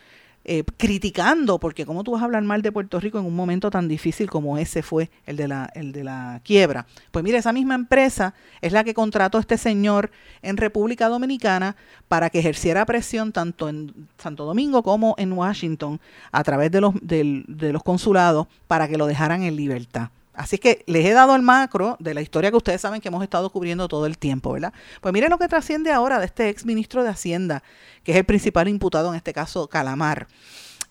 eh, criticando, porque cómo tú vas a hablar mal de Puerto Rico en un momento tan difícil como ese fue el de la, el de la quiebra. Pues mire, esa misma empresa es la que contrató a este señor en República Dominicana para que ejerciera presión tanto en Santo Domingo como en Washington a través de los, de los consulados para que lo dejaran en libertad. Así que les he dado el macro de la historia que ustedes saben que hemos estado cubriendo todo el tiempo, ¿verdad? Pues miren lo que trasciende ahora de este ex ministro de Hacienda, que es el principal imputado en este caso, Calamar.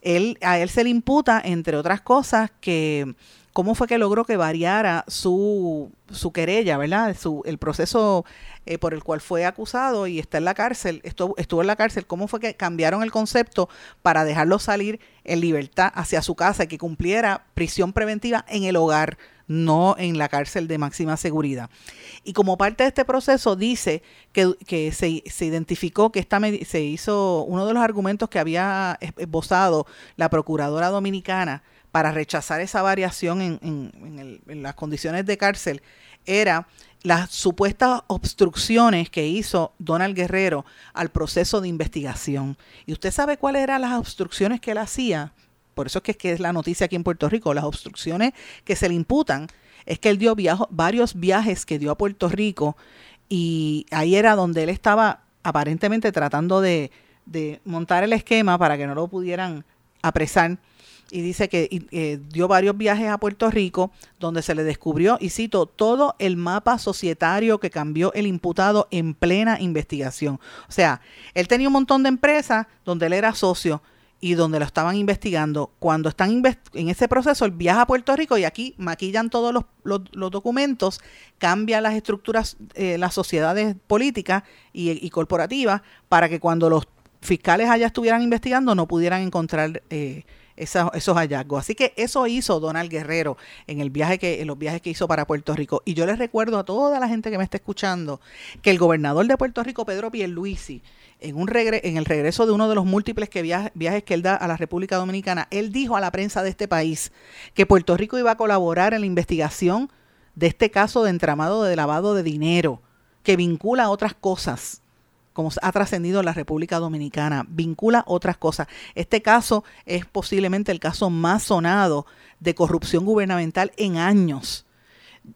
Él, a él se le imputa, entre otras cosas, que cómo fue que logró que variara su, su querella, ¿verdad? Su, el proceso eh, por el cual fue acusado y está en la cárcel, estuvo, estuvo en la cárcel, cómo fue que cambiaron el concepto para dejarlo salir en libertad hacia su casa y que cumpliera prisión preventiva en el hogar, no en la cárcel de máxima seguridad. Y como parte de este proceso dice que, se, se, identificó que esta se hizo uno de los argumentos que había esbozado la procuradora dominicana para rechazar esa variación en, las condiciones de cárcel era las supuestas obstrucciones que hizo Donald Guerrero al proceso de investigación. ¿Y usted sabe cuáles eran las obstrucciones que él hacía? Por eso es que, es la noticia aquí en Puerto Rico. Las obstrucciones que se le imputan es que él dio varios viajes que dio a Puerto Rico y ahí era donde él estaba aparentemente tratando de, de montar el esquema para que no lo pudieran apresar y dice que eh, dio varios viajes a Puerto Rico donde se le descubrió, y cito, todo el mapa societario que cambió el imputado en plena investigación. O sea, él tenía un montón de empresas donde él era socio y donde lo estaban investigando. Cuando están en ese proceso, él viaja a Puerto Rico y aquí maquillan todos los, documentos, cambian las estructuras, eh, las sociedades políticas y, corporativas para que cuando los fiscales allá estuvieran investigando no pudieran encontrar... Eh, esos hallazgos. Así que eso hizo Donald Guerrero en el viaje que, en los viajes que hizo para Puerto Rico. Y yo les recuerdo a toda la gente que me está escuchando que el gobernador de Puerto Rico, Pedro Pierluisi, en, un regre en el regreso de uno de los múltiples que viajes que él da a la República Dominicana, él dijo a la prensa de este país que Puerto Rico iba a colaborar en la investigación de este caso de entramado de lavado de dinero que vincula a otras cosas como ha trascendido en la República Dominicana, vincula otras cosas. Este caso es posiblemente el caso más sonado de corrupción gubernamental en años.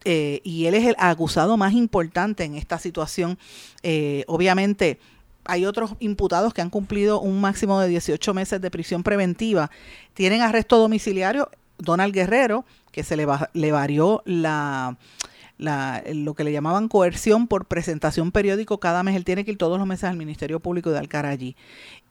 Eh, y él es el acusado más importante en esta situación. Eh, obviamente, hay otros imputados que han cumplido un máximo de 18 meses de prisión preventiva. Tienen arresto domiciliario. Donald Guerrero, que se le, le varió la, lo que le llamaban coerción por presentación periódico cada mes. Él tiene que ir todos los meses al Ministerio Público de Alcarallí.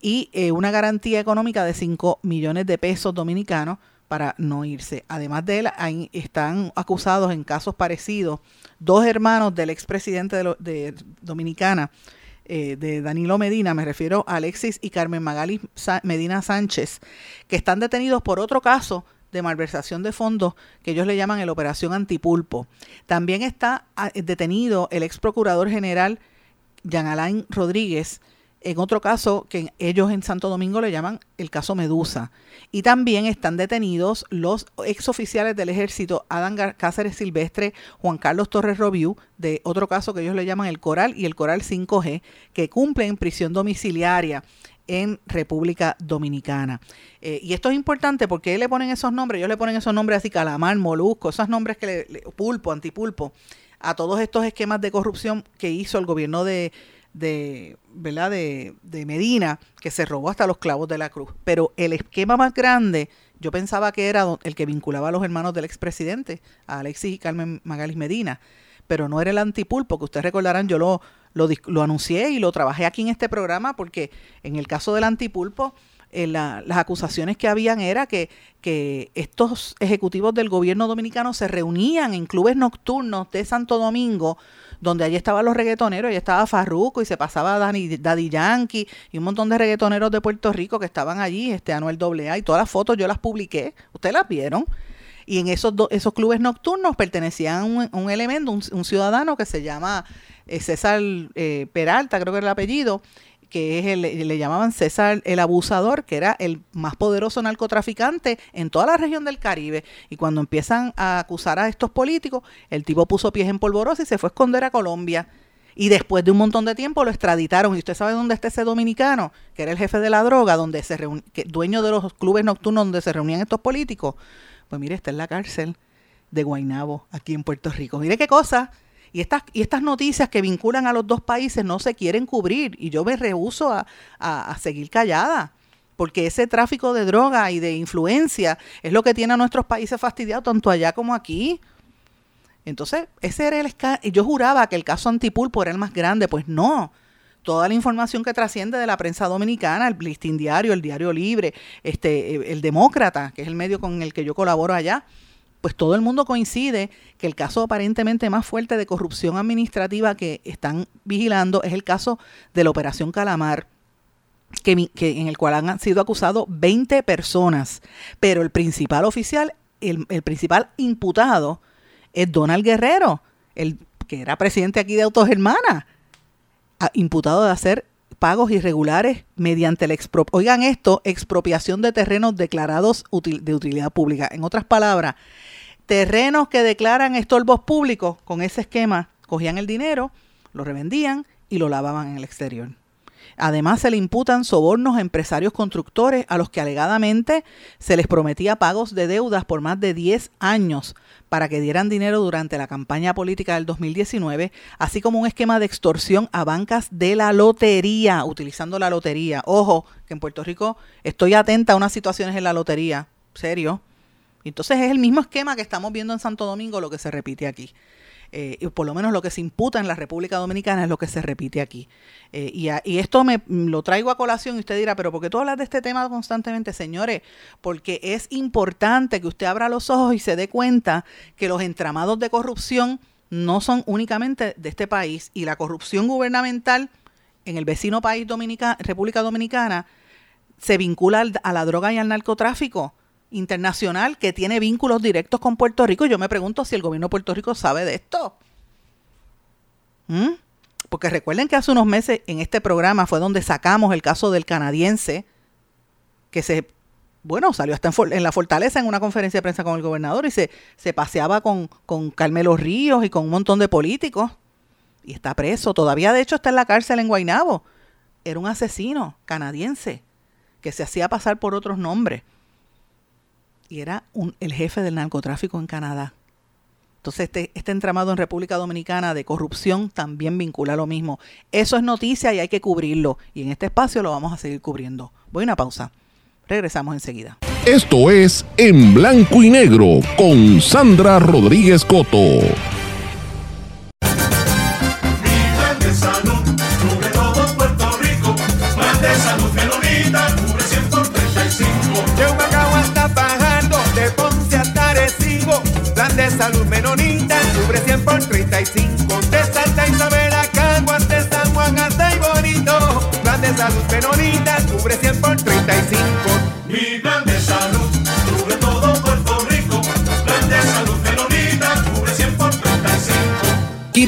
Y eh, una garantía económica de 5 millones de pesos dominicanos para no irse. Además de él, están acusados en casos parecidos dos hermanos del expresidente de, de Dominicana, eh, de Danilo Medina, me refiero a Alexis y Carmen Magali Medina Sánchez, que están detenidos por otro caso de malversación de fondos que ellos le llaman el Operación Antipulpo. También está ah, detenido el ex procurador general Jean Alain Rodríguez, en otro caso que ellos en Santo Domingo le llaman el caso Medusa. Y también están detenidos los ex oficiales del ejército Adán Cáceres Silvestre, Juan Carlos Torres Robiú, de otro caso que ellos le llaman el Coral y el Coral 5G, que cumplen prisión domiciliaria en República Dominicana. Eh, y esto es importante porque le ponen esos nombres, ellos le ponen esos nombres así, calamar, molusco, esos nombres que le, pulpo, antipulpo, a todos estos esquemas de corrupción que hizo el gobierno de, de, ¿verdad? De, de, Medina, que se robó hasta los clavos de la cruz. Pero el esquema más grande, yo pensaba que era el que vinculaba a los hermanos del expresidente, a Alexis y Carmen Magalis Medina, pero no era el antipulpo, que ustedes recordarán, yo lo, lo, anuncié y lo trabajé aquí en este programa, porque en el caso del antipulpo, eh, las acusaciones que habían era que, estos ejecutivos del gobierno dominicano se reunían en clubes nocturnos de Santo Domingo donde allí estaban los reggaetoneros, allí estaba Farruco y se pasaba Daddy Yankee y un montón de reggaetoneros de Puerto Rico que estaban allí, este Anuel AA y todas las fotos yo las publiqué, ustedes las vieron. Y en esos, esos clubes nocturnos pertenecían un, un elemento, un, ciudadano que se llama César eh, Peralta, creo que era el apellido, que es el, le llamaban César el Abusador, que era el más poderoso narcotraficante en toda la región del Caribe. Y cuando empiezan a acusar a estos políticos, el tipo puso pies en polvorosa y se fue a esconder a Colombia. Y después de un montón de tiempo lo extraditaron. ¿Y usted sabe dónde está ese dominicano? Que era el jefe de la droga, donde se que, dueño de los clubes nocturnos donde se reunían estos políticos. Pues mire, está en la cárcel de Guaynabo, aquí en Puerto Rico. Mire qué cosa. Y estas, y estas noticias que vinculan a los dos países no se quieren cubrir y yo me rehuso a, seguir callada porque ese tráfico de droga y de influencia es lo que tiene a nuestros países fastidiados, tanto allá como aquí. Entonces, ese era el Yo juraba que el caso Antipulpo era el más grande, pues no. Toda la información que trasciende de la prensa dominicana, el Listín Diario, el Diario Libre, este, el Demócrata, que es el medio con el que yo colaboro allá, pues todo el mundo coincide que el caso aparentemente más fuerte de corrupción administrativa que están vigilando es el caso de la Operación Calamar, que, en el cual han sido acusados 20 personas, pero el principal oficial, el, principal imputado es Donald Guerrero, el que era presidente aquí de Autos Hermanas, imputado de hacer pagos irregulares mediante la oigan esto, expropiación de terrenos declarados de utilidad pública. En otras palabras, terrenos que declaran estorbos públicos, con ese esquema cogían el dinero, lo revendían y lo lavaban en el exterior. Además, se le imputan sobornos a empresarios constructores a los que alegadamente se les prometía pagos de deudas por más de 10 años para que dieran dinero durante la campaña política del 2019, así como un esquema de extorsión a bancas de la lotería, utilizando la lotería. Ojo, que en Puerto Rico estoy atenta a unas situaciones en la lotería, serio, entonces es el mismo esquema que estamos viendo en Santo Domingo, lo que se repite aquí. Eh, y por lo menos lo que se imputa en la República Dominicana es lo que se repite aquí. Eh, y, esto me lo traigo a colación y usted dirá, pero ¿por qué tú hablas de este tema constantemente, señores? Porque es importante que usted abra los ojos y se dé cuenta que los entramados de corrupción no son únicamente de este país y la corrupción gubernamental en el vecino país Dominica, República Dominicana se vincula a la droga y al narcotráfico internacional que tiene vínculos directos con Puerto Rico. Yo me pregunto si el gobierno de Puerto Rico sabe de esto. ¿Mm? Porque recuerden que hace unos meses en este programa fue donde sacamos el caso del canadiense que se, bueno, salió hasta en, la fortaleza en una conferencia de prensa con el gobernador y se, se paseaba con, con Carmelo Ríos y con un montón de políticos. Y está preso. Todavía de hecho está en la cárcel en Guaynabo. Era un asesino canadiense que se hacía pasar por otros nombres y era el jefe del narcotráfico en Canadá. Entonces, este, este entramado en República Dominicana de corrupción también vincula lo mismo. Eso es noticia y hay que cubrirlo. Y en este espacio lo vamos a seguir cubriendo. Voy a una pausa. Regresamos enseguida. Esto es En Blanco y Negro con Sandra Rodríguez Coto. Por 35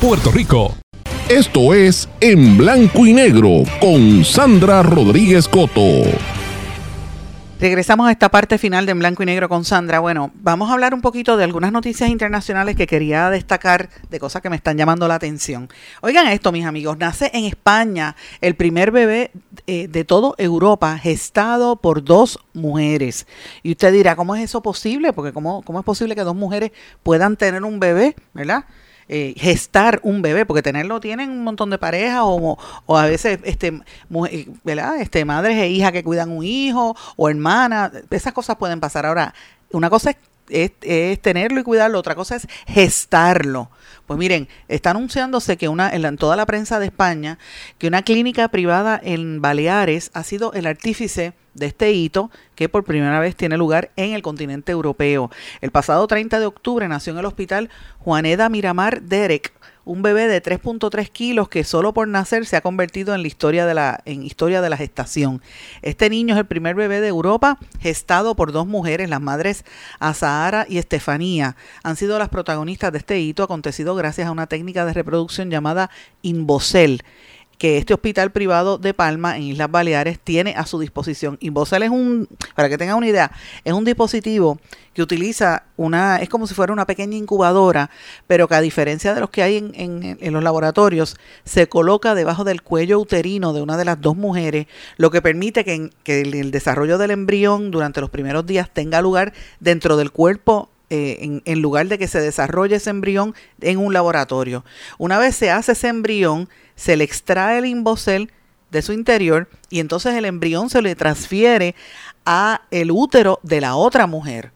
Puerto Rico. Esto es En Blanco y Negro con Sandra Rodríguez Coto. Regresamos a esta parte final de En Blanco y Negro con Sandra. Bueno, vamos a hablar un poquito de algunas noticias internacionales que quería destacar, de cosas que me están llamando la atención. Oigan esto, mis amigos, nace en España el primer bebé eh, de todo Europa gestado por dos mujeres. Y usted dirá, ¿cómo es eso posible? Porque ¿cómo, cómo es posible que dos mujeres puedan tener un bebé, ¿verdad? Eh, gestar un bebé, porque tenerlo tienen un montón de parejas o, o a veces este, mu- eh, ¿verdad? este, madres e hijas que cuidan un hijo o hermanas, esas cosas pueden pasar. Ahora, una cosa es- es tenerlo y cuidarlo, otra cosa es gestarlo. Pues miren, está anunciándose que una en, toda la prensa de España que una clínica privada en Baleares ha sido el artífice de este hito que por primera vez tiene lugar en el continente europeo. El pasado 30 de octubre nació en el hospital Juaneda Miramar Derek, un bebé de 3.3 kilos que solo por nacer se ha convertido en la historia de la en historia de la gestación. Este niño es el primer bebé de Europa gestado por dos mujeres, las madres Azahara y Estefanía. Han sido las protagonistas de este hito acontecido gracias a una técnica de reproducción llamada Invocel que este hospital privado de Palma en Islas Baleares tiene a su disposición. Invocel es un, para que tengan una idea, es un dispositivo que utiliza una, es como si fuera una pequeña incubadora, pero que a diferencia de los que hay en, en- los laboratorios, se coloca debajo del cuello uterino de una de las dos mujeres, lo que permite que, que el, el desarrollo del embrión durante los primeros días tenga lugar dentro del cuerpo eh, en, en lugar de que se desarrolle ese embrión en un laboratorio. Una vez se hace ese embrión, se le extrae el imbocel de su interior y entonces el embrión se le transfiere a el útero de la otra mujer.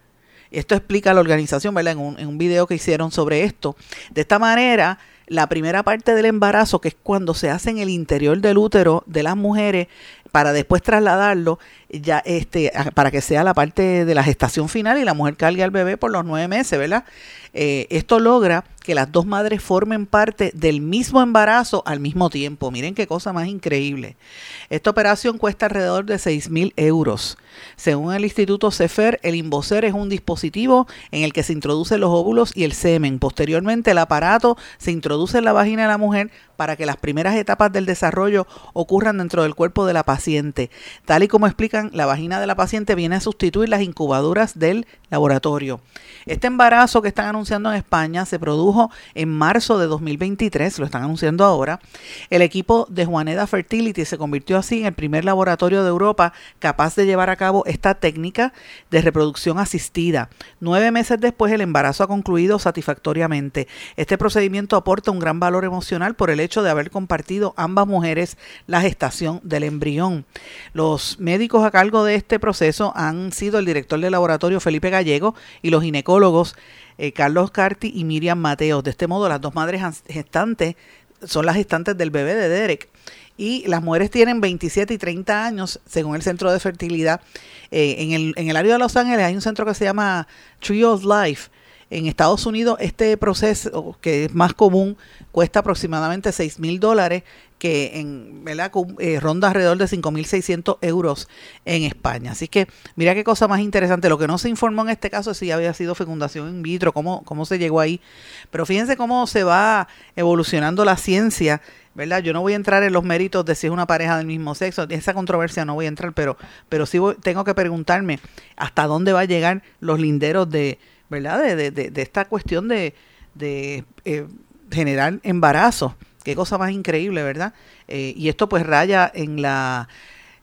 Esto explica la organización, ¿verdad? En un, en un video que hicieron sobre esto. De esta manera, la primera parte del embarazo, que es cuando se hace en el interior del útero de las mujeres, para después trasladarlo, ya este, para que sea la parte de la gestación final y la mujer cargue al bebé por los nueve meses, ¿verdad? Eh, esto logra que las dos madres formen parte del mismo embarazo al mismo tiempo. Miren qué cosa más increíble. Esta operación cuesta alrededor de 6 mil euros. Según el Instituto CEFER, el Invocer es un dispositivo en el que se introducen los óvulos y el semen. Posteriormente, el aparato se introduce en la vagina de la mujer para que las primeras etapas del desarrollo ocurran dentro del cuerpo de la paciente. Tal y como explican, la vagina de la paciente viene a sustituir las incubadoras del laboratorio. Este embarazo que están anunciando en España se produjo en marzo de 2023, lo están anunciando ahora. El equipo de Juaneda Fertility se convirtió así en el primer laboratorio de Europa capaz de llevar a cabo esta técnica de reproducción asistida. Nueve meses después el embarazo ha concluido satisfactoriamente. Este procedimiento aporta un gran valor emocional por el hecho de haber compartido ambas mujeres la gestación del embrión. Los médicos a cargo de este proceso han sido el director del laboratorio Felipe Gallego y los ginecólogos eh, Carlos Carti y Miriam Mateos. De este modo, las dos madres gestantes son las gestantes del bebé de Derek. Y las mujeres tienen 27 y 30 años, según el Centro de Fertilidad. Eh, en, el, en el área de Los Ángeles hay un centro que se llama Tree of Life. en Estados Unidos este proceso, que es más común, cuesta aproximadamente 6 mil dólares, que en ¿verdad? Eh, ronda alrededor de 5.600 euros en España. Así que mira qué cosa más interesante. Lo que no se informó en este caso es si había sido fecundación in vitro, cómo, cómo se llegó ahí. Pero fíjense cómo se va evolucionando la ciencia. ¿verdad? Yo no voy a entrar en los méritos de si es una pareja del mismo sexo, esa controversia no voy a entrar, pero, pero sí tengo que preguntarme hasta dónde va a llegar los linderos de, ¿verdad? De, de, de, esta cuestión de, de eh, generar embarazo. Qué cosa más increíble, ¿verdad? Eh, y esto pues raya en la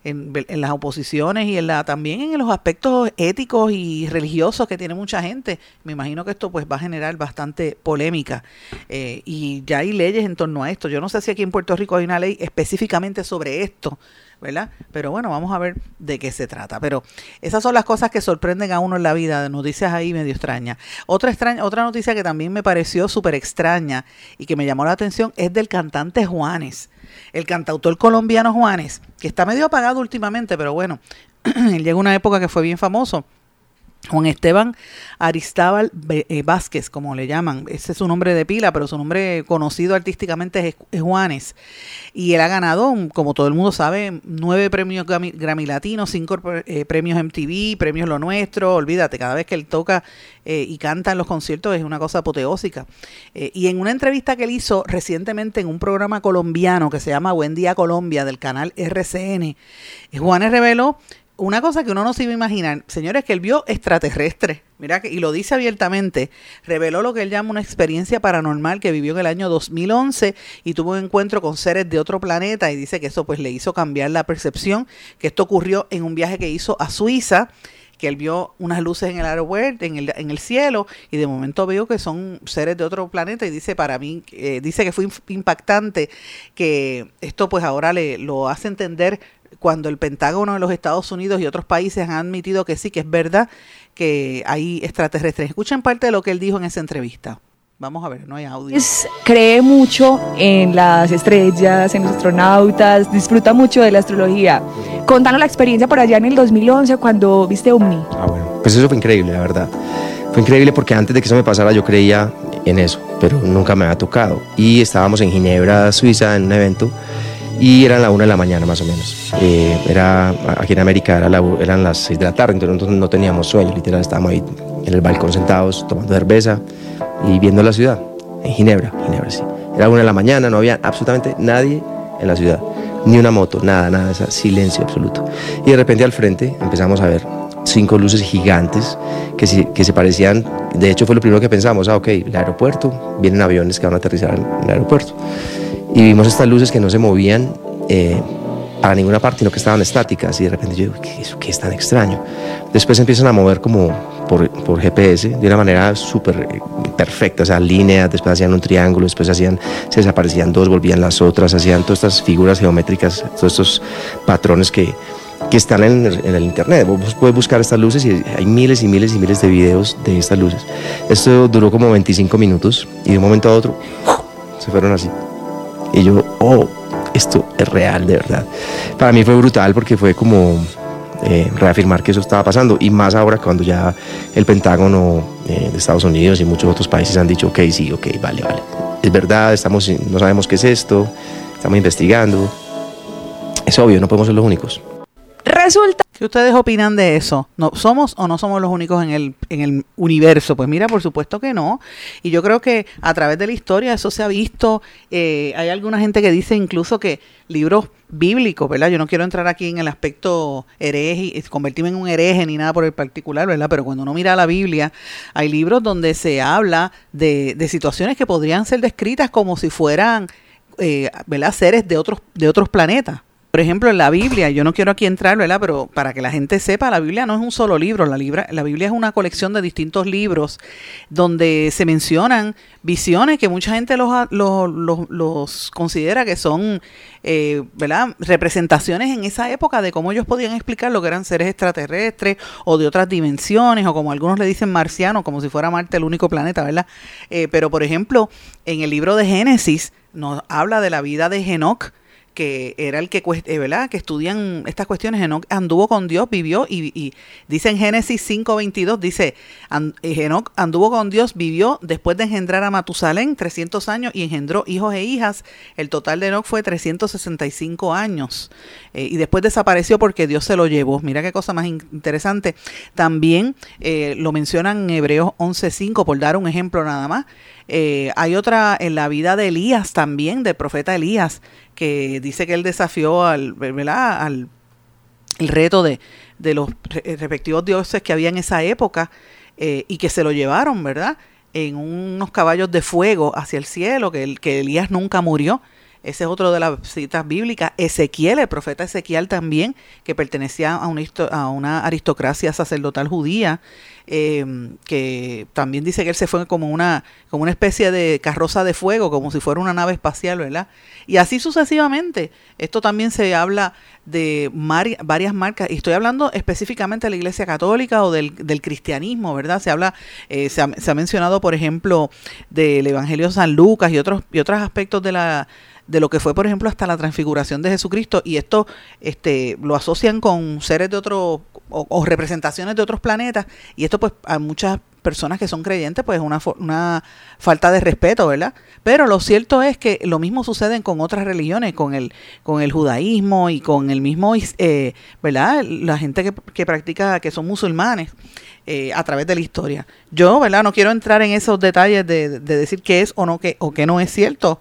en, las oposiciones y en la también en los aspectos éticos y religiosos que tiene mucha gente. Me imagino que esto pues va a generar bastante polémica eh, y ya hay leyes en torno a esto. Yo no sé si aquí en Puerto Rico hay una ley específicamente sobre esto, ¿verdad? Pero bueno, vamos a ver de qué se trata. Pero esas son las cosas que sorprenden a uno en la vida, de noticias ahí medio extrañas. Otra, extraña, otra noticia que también me pareció súper extraña y que me llamó la atención es del cantante Juanes, el cantautor colombiano Juanes, que está medio apagado últimamente, pero bueno, él llegó una época que fue bien famoso Juan Esteban Aristábal eh, Vázquez, como le llaman. Ese es su nombre de pila, pero su nombre conocido artísticamente es, Juanes. Y él ha ganado, como todo el mundo sabe, nueve premios Grammy, Latinos, cinco eh, premios MTV, premios Lo Nuestro. Olvídate, cada vez que él toca eh, y canta en los conciertos es una cosa apoteósica. y en una entrevista que él hizo recientemente en un programa colombiano que se llama Buen Día Colombia del canal RCN, Juanes reveló una cosa que uno no se iba a imaginar, señores, que él vio extraterrestre, mira que, y lo dice abiertamente, reveló lo que él llama una experiencia paranormal que vivió en el año 2011 y tuvo un encuentro con seres de otro planeta y dice que eso pues le hizo cambiar la percepción, que esto ocurrió en un viaje que hizo a Suiza, que él vio unas luces en el aeropuerto, en el, en el cielo, y de momento veo que son seres de otro planeta, y dice para mí, eh, dice que fue impactante, que esto pues ahora le lo hace entender cuando el Pentágono de los Estados Unidos y otros países han admitido que sí, que es verdad que hay extraterrestres. Escuchen parte de lo que él dijo en esa entrevista. Vamos a ver, no hay audio. cree mucho en las estrellas, en los astronautas, disfruta mucho de la astrología. Contanos la experiencia por allá en el 2011 cuando viste OVNI. Ah, bueno, pues eso fue increíble, la verdad. Fue increíble porque antes de que eso me pasara yo creía en eso, pero nunca me había tocado. Y estábamos en Ginebra, Suiza, en un evento y eran la una de la mañana más o menos. Eh, era, aquí en América era eran las 6 de la tarde, entonces no teníamos sueño, literal estábamos ahí en el balcón sentados tomando cerveza y viendo la ciudad, en Ginebra, Ginebra sí. Era una de la mañana, no había absolutamente nadie en la ciudad, ni una moto, nada, nada, ese silencio absoluto. Y de repente al frente empezamos a ver cinco luces gigantes que, que se parecían, de hecho fue lo primero que pensamos, ah, ok, el aeropuerto, vienen aviones que van a aterrizar en el aeropuerto y vimos estas luces que no se movían eh, para ninguna parte, sino que estaban estáticas y de repente yo digo, ¿qué, eso, qué es tan extraño? Después empiezan a mover como por, por GPS de una manera súper eh, perfecta, o sea, líneas, después hacían un triángulo, después hacían, se desaparecían dos, volvían las otras, hacían todas estas figuras geométricas, todos estos patrones que, que están en en el, internet. Vos puedes buscar estas luces y hay miles y miles y miles de videos de estas luces. Esto duró como 25 minutos y de un momento a otro se fueron así. Y yo, oh, esto es real, de verdad. Para mí fue brutal porque fue como eh, reafirmar que eso estaba pasando y más ahora cuando ya el Pentágono eh, de Estados Unidos y muchos otros países han dicho, ok, sí, ok, vale, vale. Es verdad, estamos, no sabemos qué es esto, estamos investigando. Es obvio, no podemos ser los únicos. Resulta. ¿Qué ustedes opinan de eso? ¿No, ¿Somos o no somos los únicos en el, en el universo? Pues mira, por supuesto que no. Y yo creo que a través de la historia eso se ha visto. Eh, hay alguna gente que dice incluso que libros bíblicos, ¿verdad? Yo no quiero entrar aquí en el aspecto hereje, convertirme en un hereje ni nada por el particular, ¿verdad? Pero cuando uno mira la Biblia, hay libros donde se habla de, de situaciones que podrían ser descritas como si fueran, eh, ¿verdad? Seres de otros, de otros planetas por ejemplo, en la Biblia, yo no quiero aquí entrar, ¿verdad? Pero para que la gente sepa, la Biblia no es un solo libro, la, la Biblia es una colección de distintos libros donde se mencionan visiones que mucha gente los, los, considera que son, eh, ¿verdad? Representaciones en esa época de cómo ellos podían explicar lo que eran seres extraterrestres o de otras dimensiones, o como algunos le dicen marcianos, como si fuera Marte el único planeta, ¿verdad? Eh, pero, por ejemplo, en el libro de Génesis nos habla de la vida de Enoch, que era el que, eh, ¿verdad? que estudian estas cuestiones, Enoch anduvo con Dios, vivió y, dice en Génesis 5.22, dice, eh, Enoch anduvo con Dios, vivió después de engendrar a Matusalén 300 años y engendró hijos e hijas. El total de Enoch fue 365 años eh, y después desapareció porque Dios se lo llevó. Mira qué cosa más interesante. También lo mencionan en Hebreos 11.5 por dar un ejemplo nada más. hay otra en la vida de Elías también, del profeta Elías, que dice que él desafió al, ¿verdad? al el reto de, de los respectivos dioses que había en esa época eh, y que se lo llevaron, ¿verdad? En unos caballos de fuego hacia el cielo, que, el, que Elías nunca murió. Ese es otro de las citas bíblicas. Ezequiel, el profeta Ezequiel también, que pertenecía a una, aristocracia sacerdotal judía, eh, que también dice que él se fue como una, como una especie de carroza de fuego, como si fuera una nave espacial, ¿verdad? Y así sucesivamente. Esto también se habla de varias marcas, y estoy hablando específicamente de la Iglesia Católica o del, cristianismo, ¿verdad? Se habla, eh, se, ha, se, ha, mencionado, por ejemplo, del Evangelio de San Lucas y otros, y otros aspectos de la de lo que fue, por ejemplo, hasta la transfiguración de Jesucristo, y esto este, lo asocian con seres de otro, o, representaciones de otros planetas, y esto pues a muchas personas que son creyentes, pues es una, una falta de respeto, ¿verdad? Pero lo cierto es que lo mismo sucede con otras religiones, con el, con el judaísmo y con el mismo, eh, ¿verdad? La gente que, practica, que son musulmanes. Eh, a través de la historia. Yo, ¿verdad? No quiero entrar en esos detalles de, de decir qué es o no que, o qué no es cierto,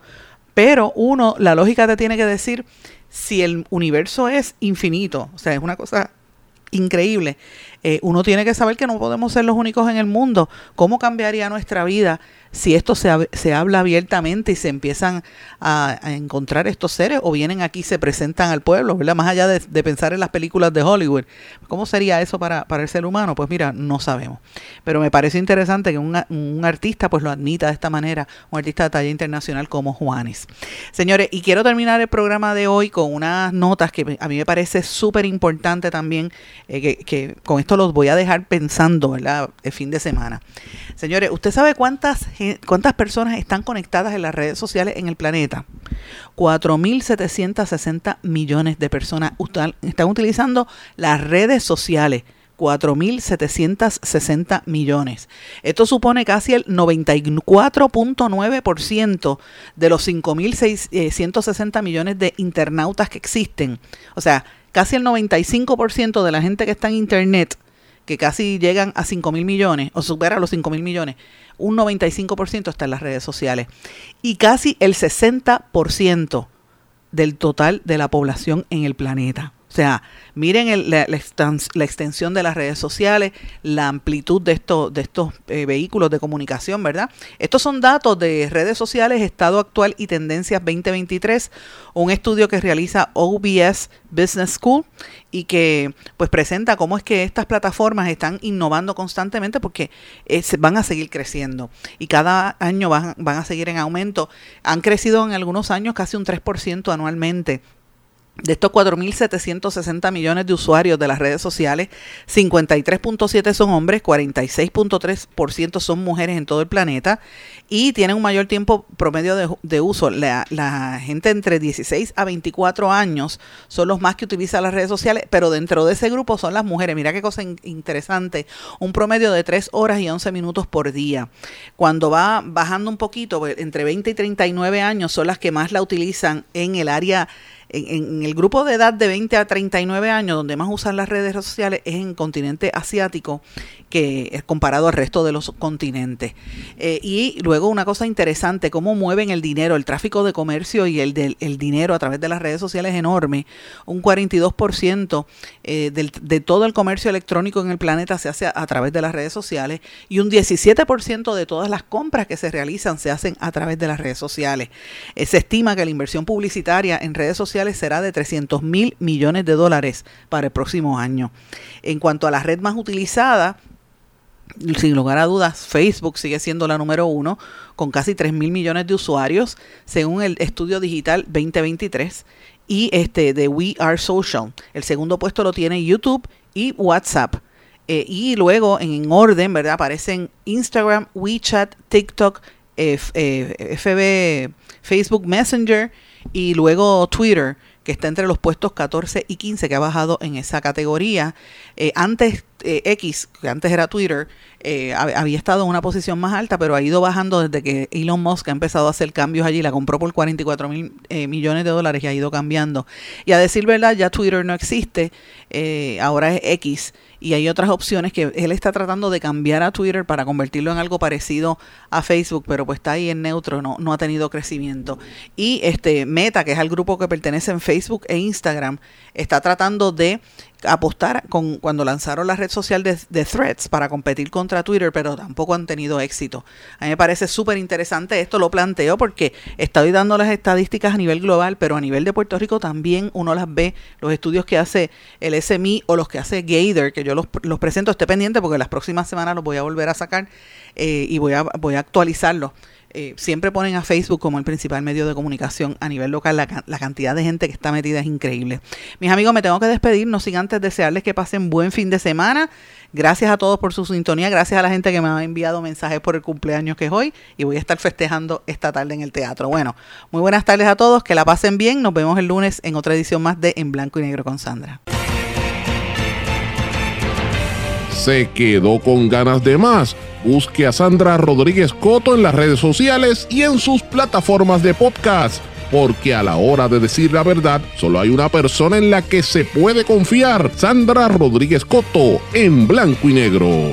pero uno, la lógica te tiene que decir si el universo es infinito, o sea, es una cosa increíble. Eh, uno tiene que saber que no podemos ser los únicos en el mundo. ¿Cómo cambiaría nuestra vida si esto se, se habla abiertamente y se empiezan a, encontrar estos seres o vienen aquí y se presentan al pueblo, ¿verdad? Más allá de, pensar en las películas de Hollywood. ¿Cómo sería eso para, para, el ser humano? Pues mira, no sabemos. Pero me parece interesante que un, un artista pues lo admita de esta manera, un artista de talla internacional como Juanes. Señores, y quiero terminar el programa de hoy con unas notas que a mí me parece súper importante también, eh, que, que con esto los voy a dejar pensando, ¿verdad? El fin de semana. Señores, ¿usted sabe cuántas, cuántas personas están conectadas en las redes sociales en el planeta? 4.760 millones de personas están utilizando las redes sociales. 4.760 millones. Esto supone casi el 94.9% de los 5.660 millones de internautas que existen. O sea, casi el 95% de la gente que está en Internet que casi llegan a 5 mil millones o supera los 5 mil millones, un 95% está en las redes sociales. Y casi el 60% del total de la población en el planeta. Sea, miren la, extensión de las redes sociales, la amplitud de, estos de estos eh, vehículos de comunicación, ¿verdad? Estos son datos de redes sociales, estado actual y tendencias 2023, un estudio que realiza OBS Business School y que pues presenta cómo es que estas plataformas están innovando constantemente porque eh, van a seguir creciendo y cada año van, van a seguir en aumento. Han crecido en algunos años casi un 3% anualmente de estos 4.760 millones de usuarios de las redes sociales, 53.7 son hombres, 46.3% son mujeres en todo el planeta y tienen un mayor tiempo promedio de, uso. La, gente entre 16 a 24 años son los más que utilizan las redes sociales, pero dentro de ese grupo son las mujeres. Mira qué cosa interesante. Un promedio de 3 horas y 11 minutos por día. Cuando va bajando un poquito, pues, entre 20 y 39 años son las que más la utilizan en el área en, el grupo de edad de 20 a 39 años, donde más usan las redes sociales es en continente asiático, que es comparado al resto de los continentes. Eh, y luego una cosa interesante, cómo mueven el dinero, el tráfico de comercio y el, del, el dinero a través de las redes sociales es enorme. Un 42% eh, de todo el comercio electrónico en el planeta se hace a, través de las redes sociales y un 17% de todas las compras que se realizan se hacen a través de las redes sociales. Eh, se estima que la inversión publicitaria en redes sociales será de 300 mil millones de dólares para el próximo año. En cuanto a la red más utilizada, sin lugar a dudas, Facebook sigue siendo la número uno, con casi 3 mil millones de usuarios, según el estudio digital 2023 y este de We Are Social. El segundo puesto lo tiene YouTube y WhatsApp. Eh, y luego, en orden, ¿verdad? Aparecen Instagram, WeChat, TikTok, FB, Facebook Messenger y luego Twitter que está entre los puestos 14 y 15, que ha bajado en esa categoría. Eh, antes eh, X, que antes era Twitter, eh, había estado en una posición más alta, pero ha ido bajando desde que Elon Musk ha empezado a hacer cambios allí. La compró por 44 mil millones de dólares y ha ido cambiando. Y a decir verdad, ya Twitter no existe, ahora es X y hay otras opciones que él está tratando de cambiar a Twitter para convertirlo en algo parecido a Facebook, pero pues está ahí en neutro, no, no ha tenido crecimiento. Y este Meta, que es el grupo que pertenece en Facebook e Instagram, está tratando de apostar con cuando lanzaron la red social de, Threads para competir contra Twitter, pero tampoco han tenido éxito. A mí me parece súper interesante esto, lo planteo porque estoy dando las estadísticas a nivel global, pero a nivel de Puerto Rico también uno las ve, los estudios que hace el SMI o los que hace Gator, que yo los, los presento, esté pendiente porque las próximas semanas los voy a volver a sacar eh, y voy a, voy a actualizarlos. Eh, siempre ponen a Facebook como el principal medio de comunicación a nivel local. La, cantidad de gente que está metida es increíble. Mis amigos, me tengo que despedir, no sin antes desearles que pasen buen fin de semana. Gracias a todos por su sintonía, gracias a la gente que me ha enviado mensajes por el cumpleaños que es hoy y voy a estar festejando esta tarde en el teatro. Bueno, muy buenas tardes a todos, que la pasen bien. Nos vemos el lunes en otra edición más de En Blanco y Negro con Sandra. Se quedó con ganas de más Busque a Sandra Rodríguez Coto en las redes sociales y en sus plataformas de podcast, porque a la hora de decir la verdad, solo hay una persona en la que se puede confiar, Sandra Rodríguez Coto, en blanco y negro.